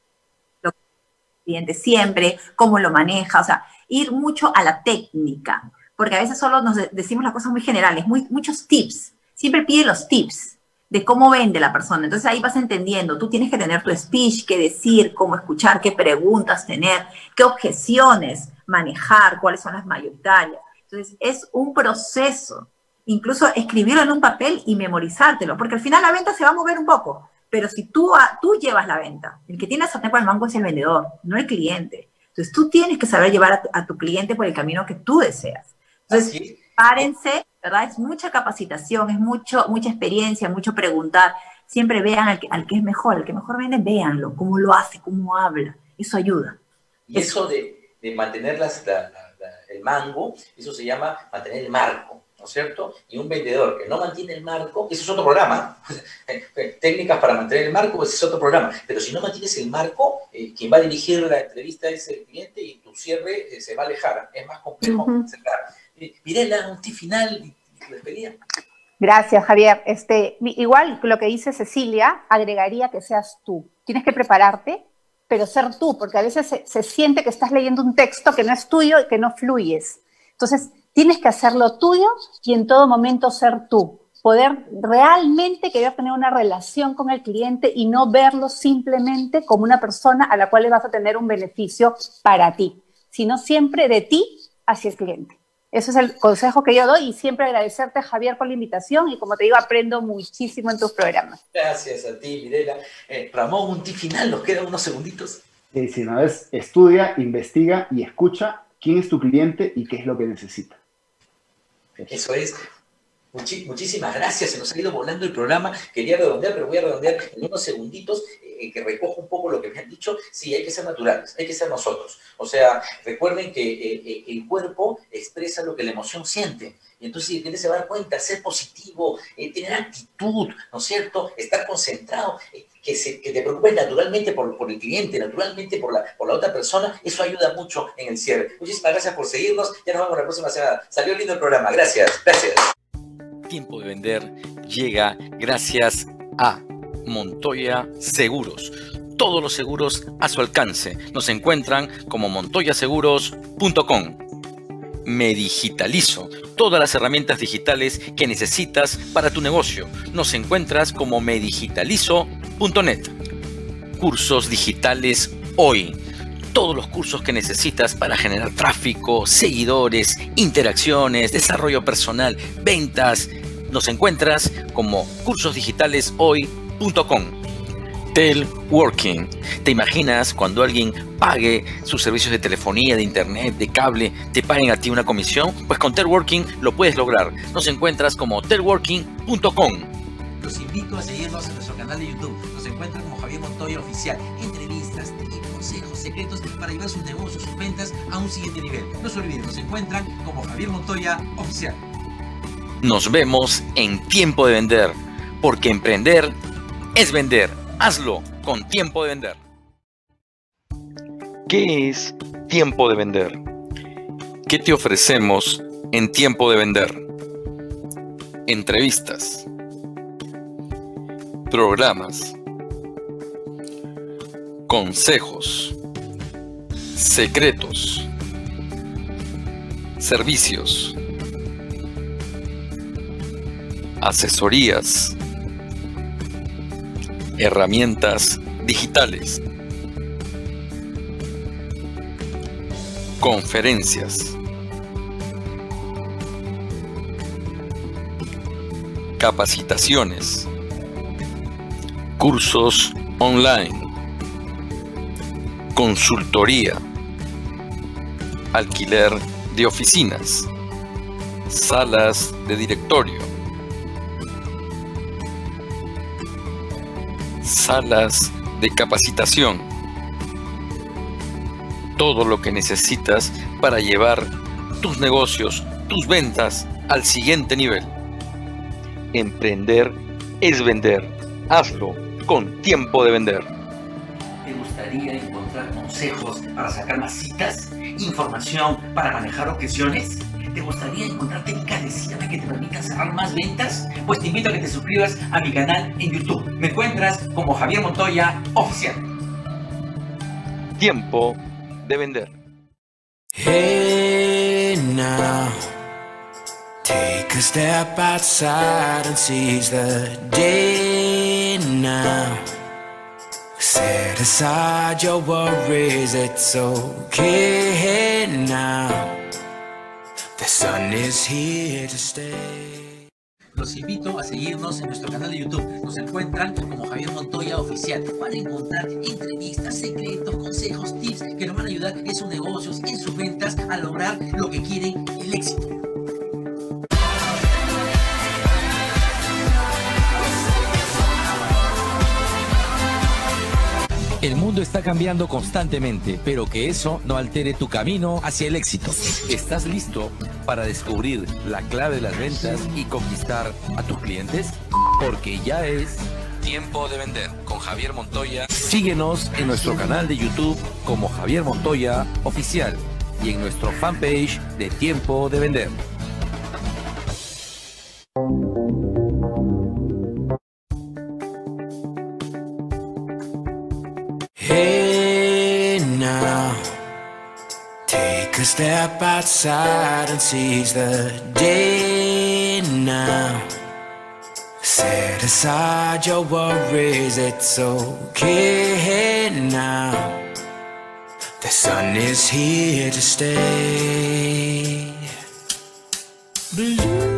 lo que el cliente siempre, cómo lo maneja, o sea, ir mucho a la técnica, porque a veces solo nos decimos las cosas muy generales, muchos tips, siempre pide los tips de cómo vende la persona. Entonces ahí vas entendiendo, tú tienes que tener tu speech, qué decir, cómo escuchar, qué preguntas tener, qué objeciones manejar, cuáles son las mayoritarias. Entonces, es un proceso. Incluso escribirlo en un papel y memorizártelo, porque al final la venta se va a mover un poco. Pero si tú, tú llevas la venta, el que tiene la sartén por el mango es el vendedor, no el cliente. Entonces, tú tienes que saber llevar a tu, cliente por el camino que tú deseas. Entonces, párense, ¿verdad? Es mucha capacitación, es mucho, mucha experiencia, mucho preguntar. Siempre vean al que, al que es mejor, al que mejor vende, véanlo, cómo lo hace, cómo habla. Eso ayuda. Y eso de, de mantener las, el mango, eso se llama mantener el marco, ¿no es cierto? Y un vendedor que no mantiene el marco, eso es otro programa. Técnicas para mantener el marco, ese es otro programa. Pero si no mantienes el marco, eh, quien va a dirigir la entrevista es el cliente y tu cierre eh, se va a alejar. Es más complejo cerrar. Mirela, un tip final y despedida. Gracias, Javier. Este, igual lo que dice Cecilia, agregaría que seas tú. Tienes que prepararte, pero ser tú, porque a veces se, siente que estás leyendo un texto que no es tuyo y que no fluyes. Entonces, tienes que hacerlo tuyo y en todo momento ser tú poder realmente querer tener una relación con el cliente y no verlo simplemente como una persona a la cual le vas a tener un beneficio para ti, sino siempre de ti hacia el cliente. Ese es el consejo que yo doy y siempre agradecerte, Javier, por la invitación y como te digo, aprendo muchísimo en tus programas. Gracias a ti, Mirela. Eh, Ramón, un tip final, nos quedan unos segunditos. Sí, no es estudia, investiga y escucha quién es tu cliente y qué es lo que necesita. Eso es muchísimas gracias, se nos ha ido volando el programa. Quería redondear, pero voy a redondear en unos segunditos eh, que recojo un poco lo que me han dicho. Sí, hay que ser naturales, hay que ser nosotros. O sea, recuerden que eh, eh, el cuerpo expresa lo que la emoción siente. Y entonces, si el se va a dar cuenta, ser positivo, tener actitud, ¿no es cierto? Estar concentrado, que, se, que, te preocupes naturalmente por, por, el cliente, naturalmente por la, por la otra persona, eso ayuda mucho en el cierre. Muchísimas gracias por seguirnos. Ya nos vemos la próxima semana. Salió lindo el programa. Gracias, gracias. Tiempo de vender llega gracias a Montoya Seguros. Todos los seguros a su alcance. Nos encuentran como montoyaseguros.com. Me digitalizo. Todas las herramientas digitales que necesitas para tu negocio. Nos encuentras como medigitalizo.net. Cursos digitales hoy todos los cursos que necesitas para generar tráfico, seguidores, interacciones, desarrollo personal, ventas. Nos encuentras como cursosdigitaleshoy.com. Telworking. ¿Te imaginas cuando alguien pague sus servicios de telefonía, de internet, de cable, te paguen a ti una comisión? Pues con Telworking lo puedes lograr. Nos encuentras como telworking.com. Los invito a seguirnos en nuestro canal de YouTube. Nos encuentran como Javier Montoya Oficial secretos para llevar sus negocios, sus ventas a un siguiente nivel. No se olviden, nos encuentran como Javier Montoya Oficial. Nos vemos en Tiempo de Vender, porque emprender es vender. Hazlo con Tiempo de Vender. ¿Qué es Tiempo de Vender? ¿Qué te ofrecemos en Tiempo de Vender? Entrevistas, programas, consejos secretos, servicios, asesorías, herramientas digitales, conferencias, capacitaciones, cursos online, consultoría, alquiler de oficinas, salas de directorio, salas de capacitación, todo lo que necesitas para llevar tus negocios, tus ventas al siguiente nivel. Emprender es vender. Hazlo con tiempo de vender. ¿Te gustaría encontrar consejos para sacar más citas? información para manejar objeciones? ¿Te gustaría encontrar técnicas de cierre que te permitan cerrar más ventas? Pues te invito a que te suscribas a mi canal en YouTube. Me encuentras como Javier Montoya Oficial. Tiempo de vender. Hey now, take a step outside and seize the day now. Set aside your worries, it's okay now. The sun is here to stay. Los invito a seguirnos en nuestro canal de YouTube. Nos encuentran como Javier Montoya Oficial para encontrar entrevistas, secretos, consejos, tips que nos van a ayudar en sus negocios, en sus ventas, a lograr lo que quieren, el éxito. El mundo está cambiando constantemente, pero que eso no altere tu camino hacia el éxito. ¿Estás listo para descubrir la clave de las ventas y conquistar a tus clientes? Porque ya es Tiempo de vender con Javier Montoya. Síguenos en nuestro canal de YouTube como Javier Montoya Oficial y en nuestro fanpage de Tiempo de Vender. Step outside and seize the day now. Set aside your worries, it's okay now. The sun is here to stay. Blue.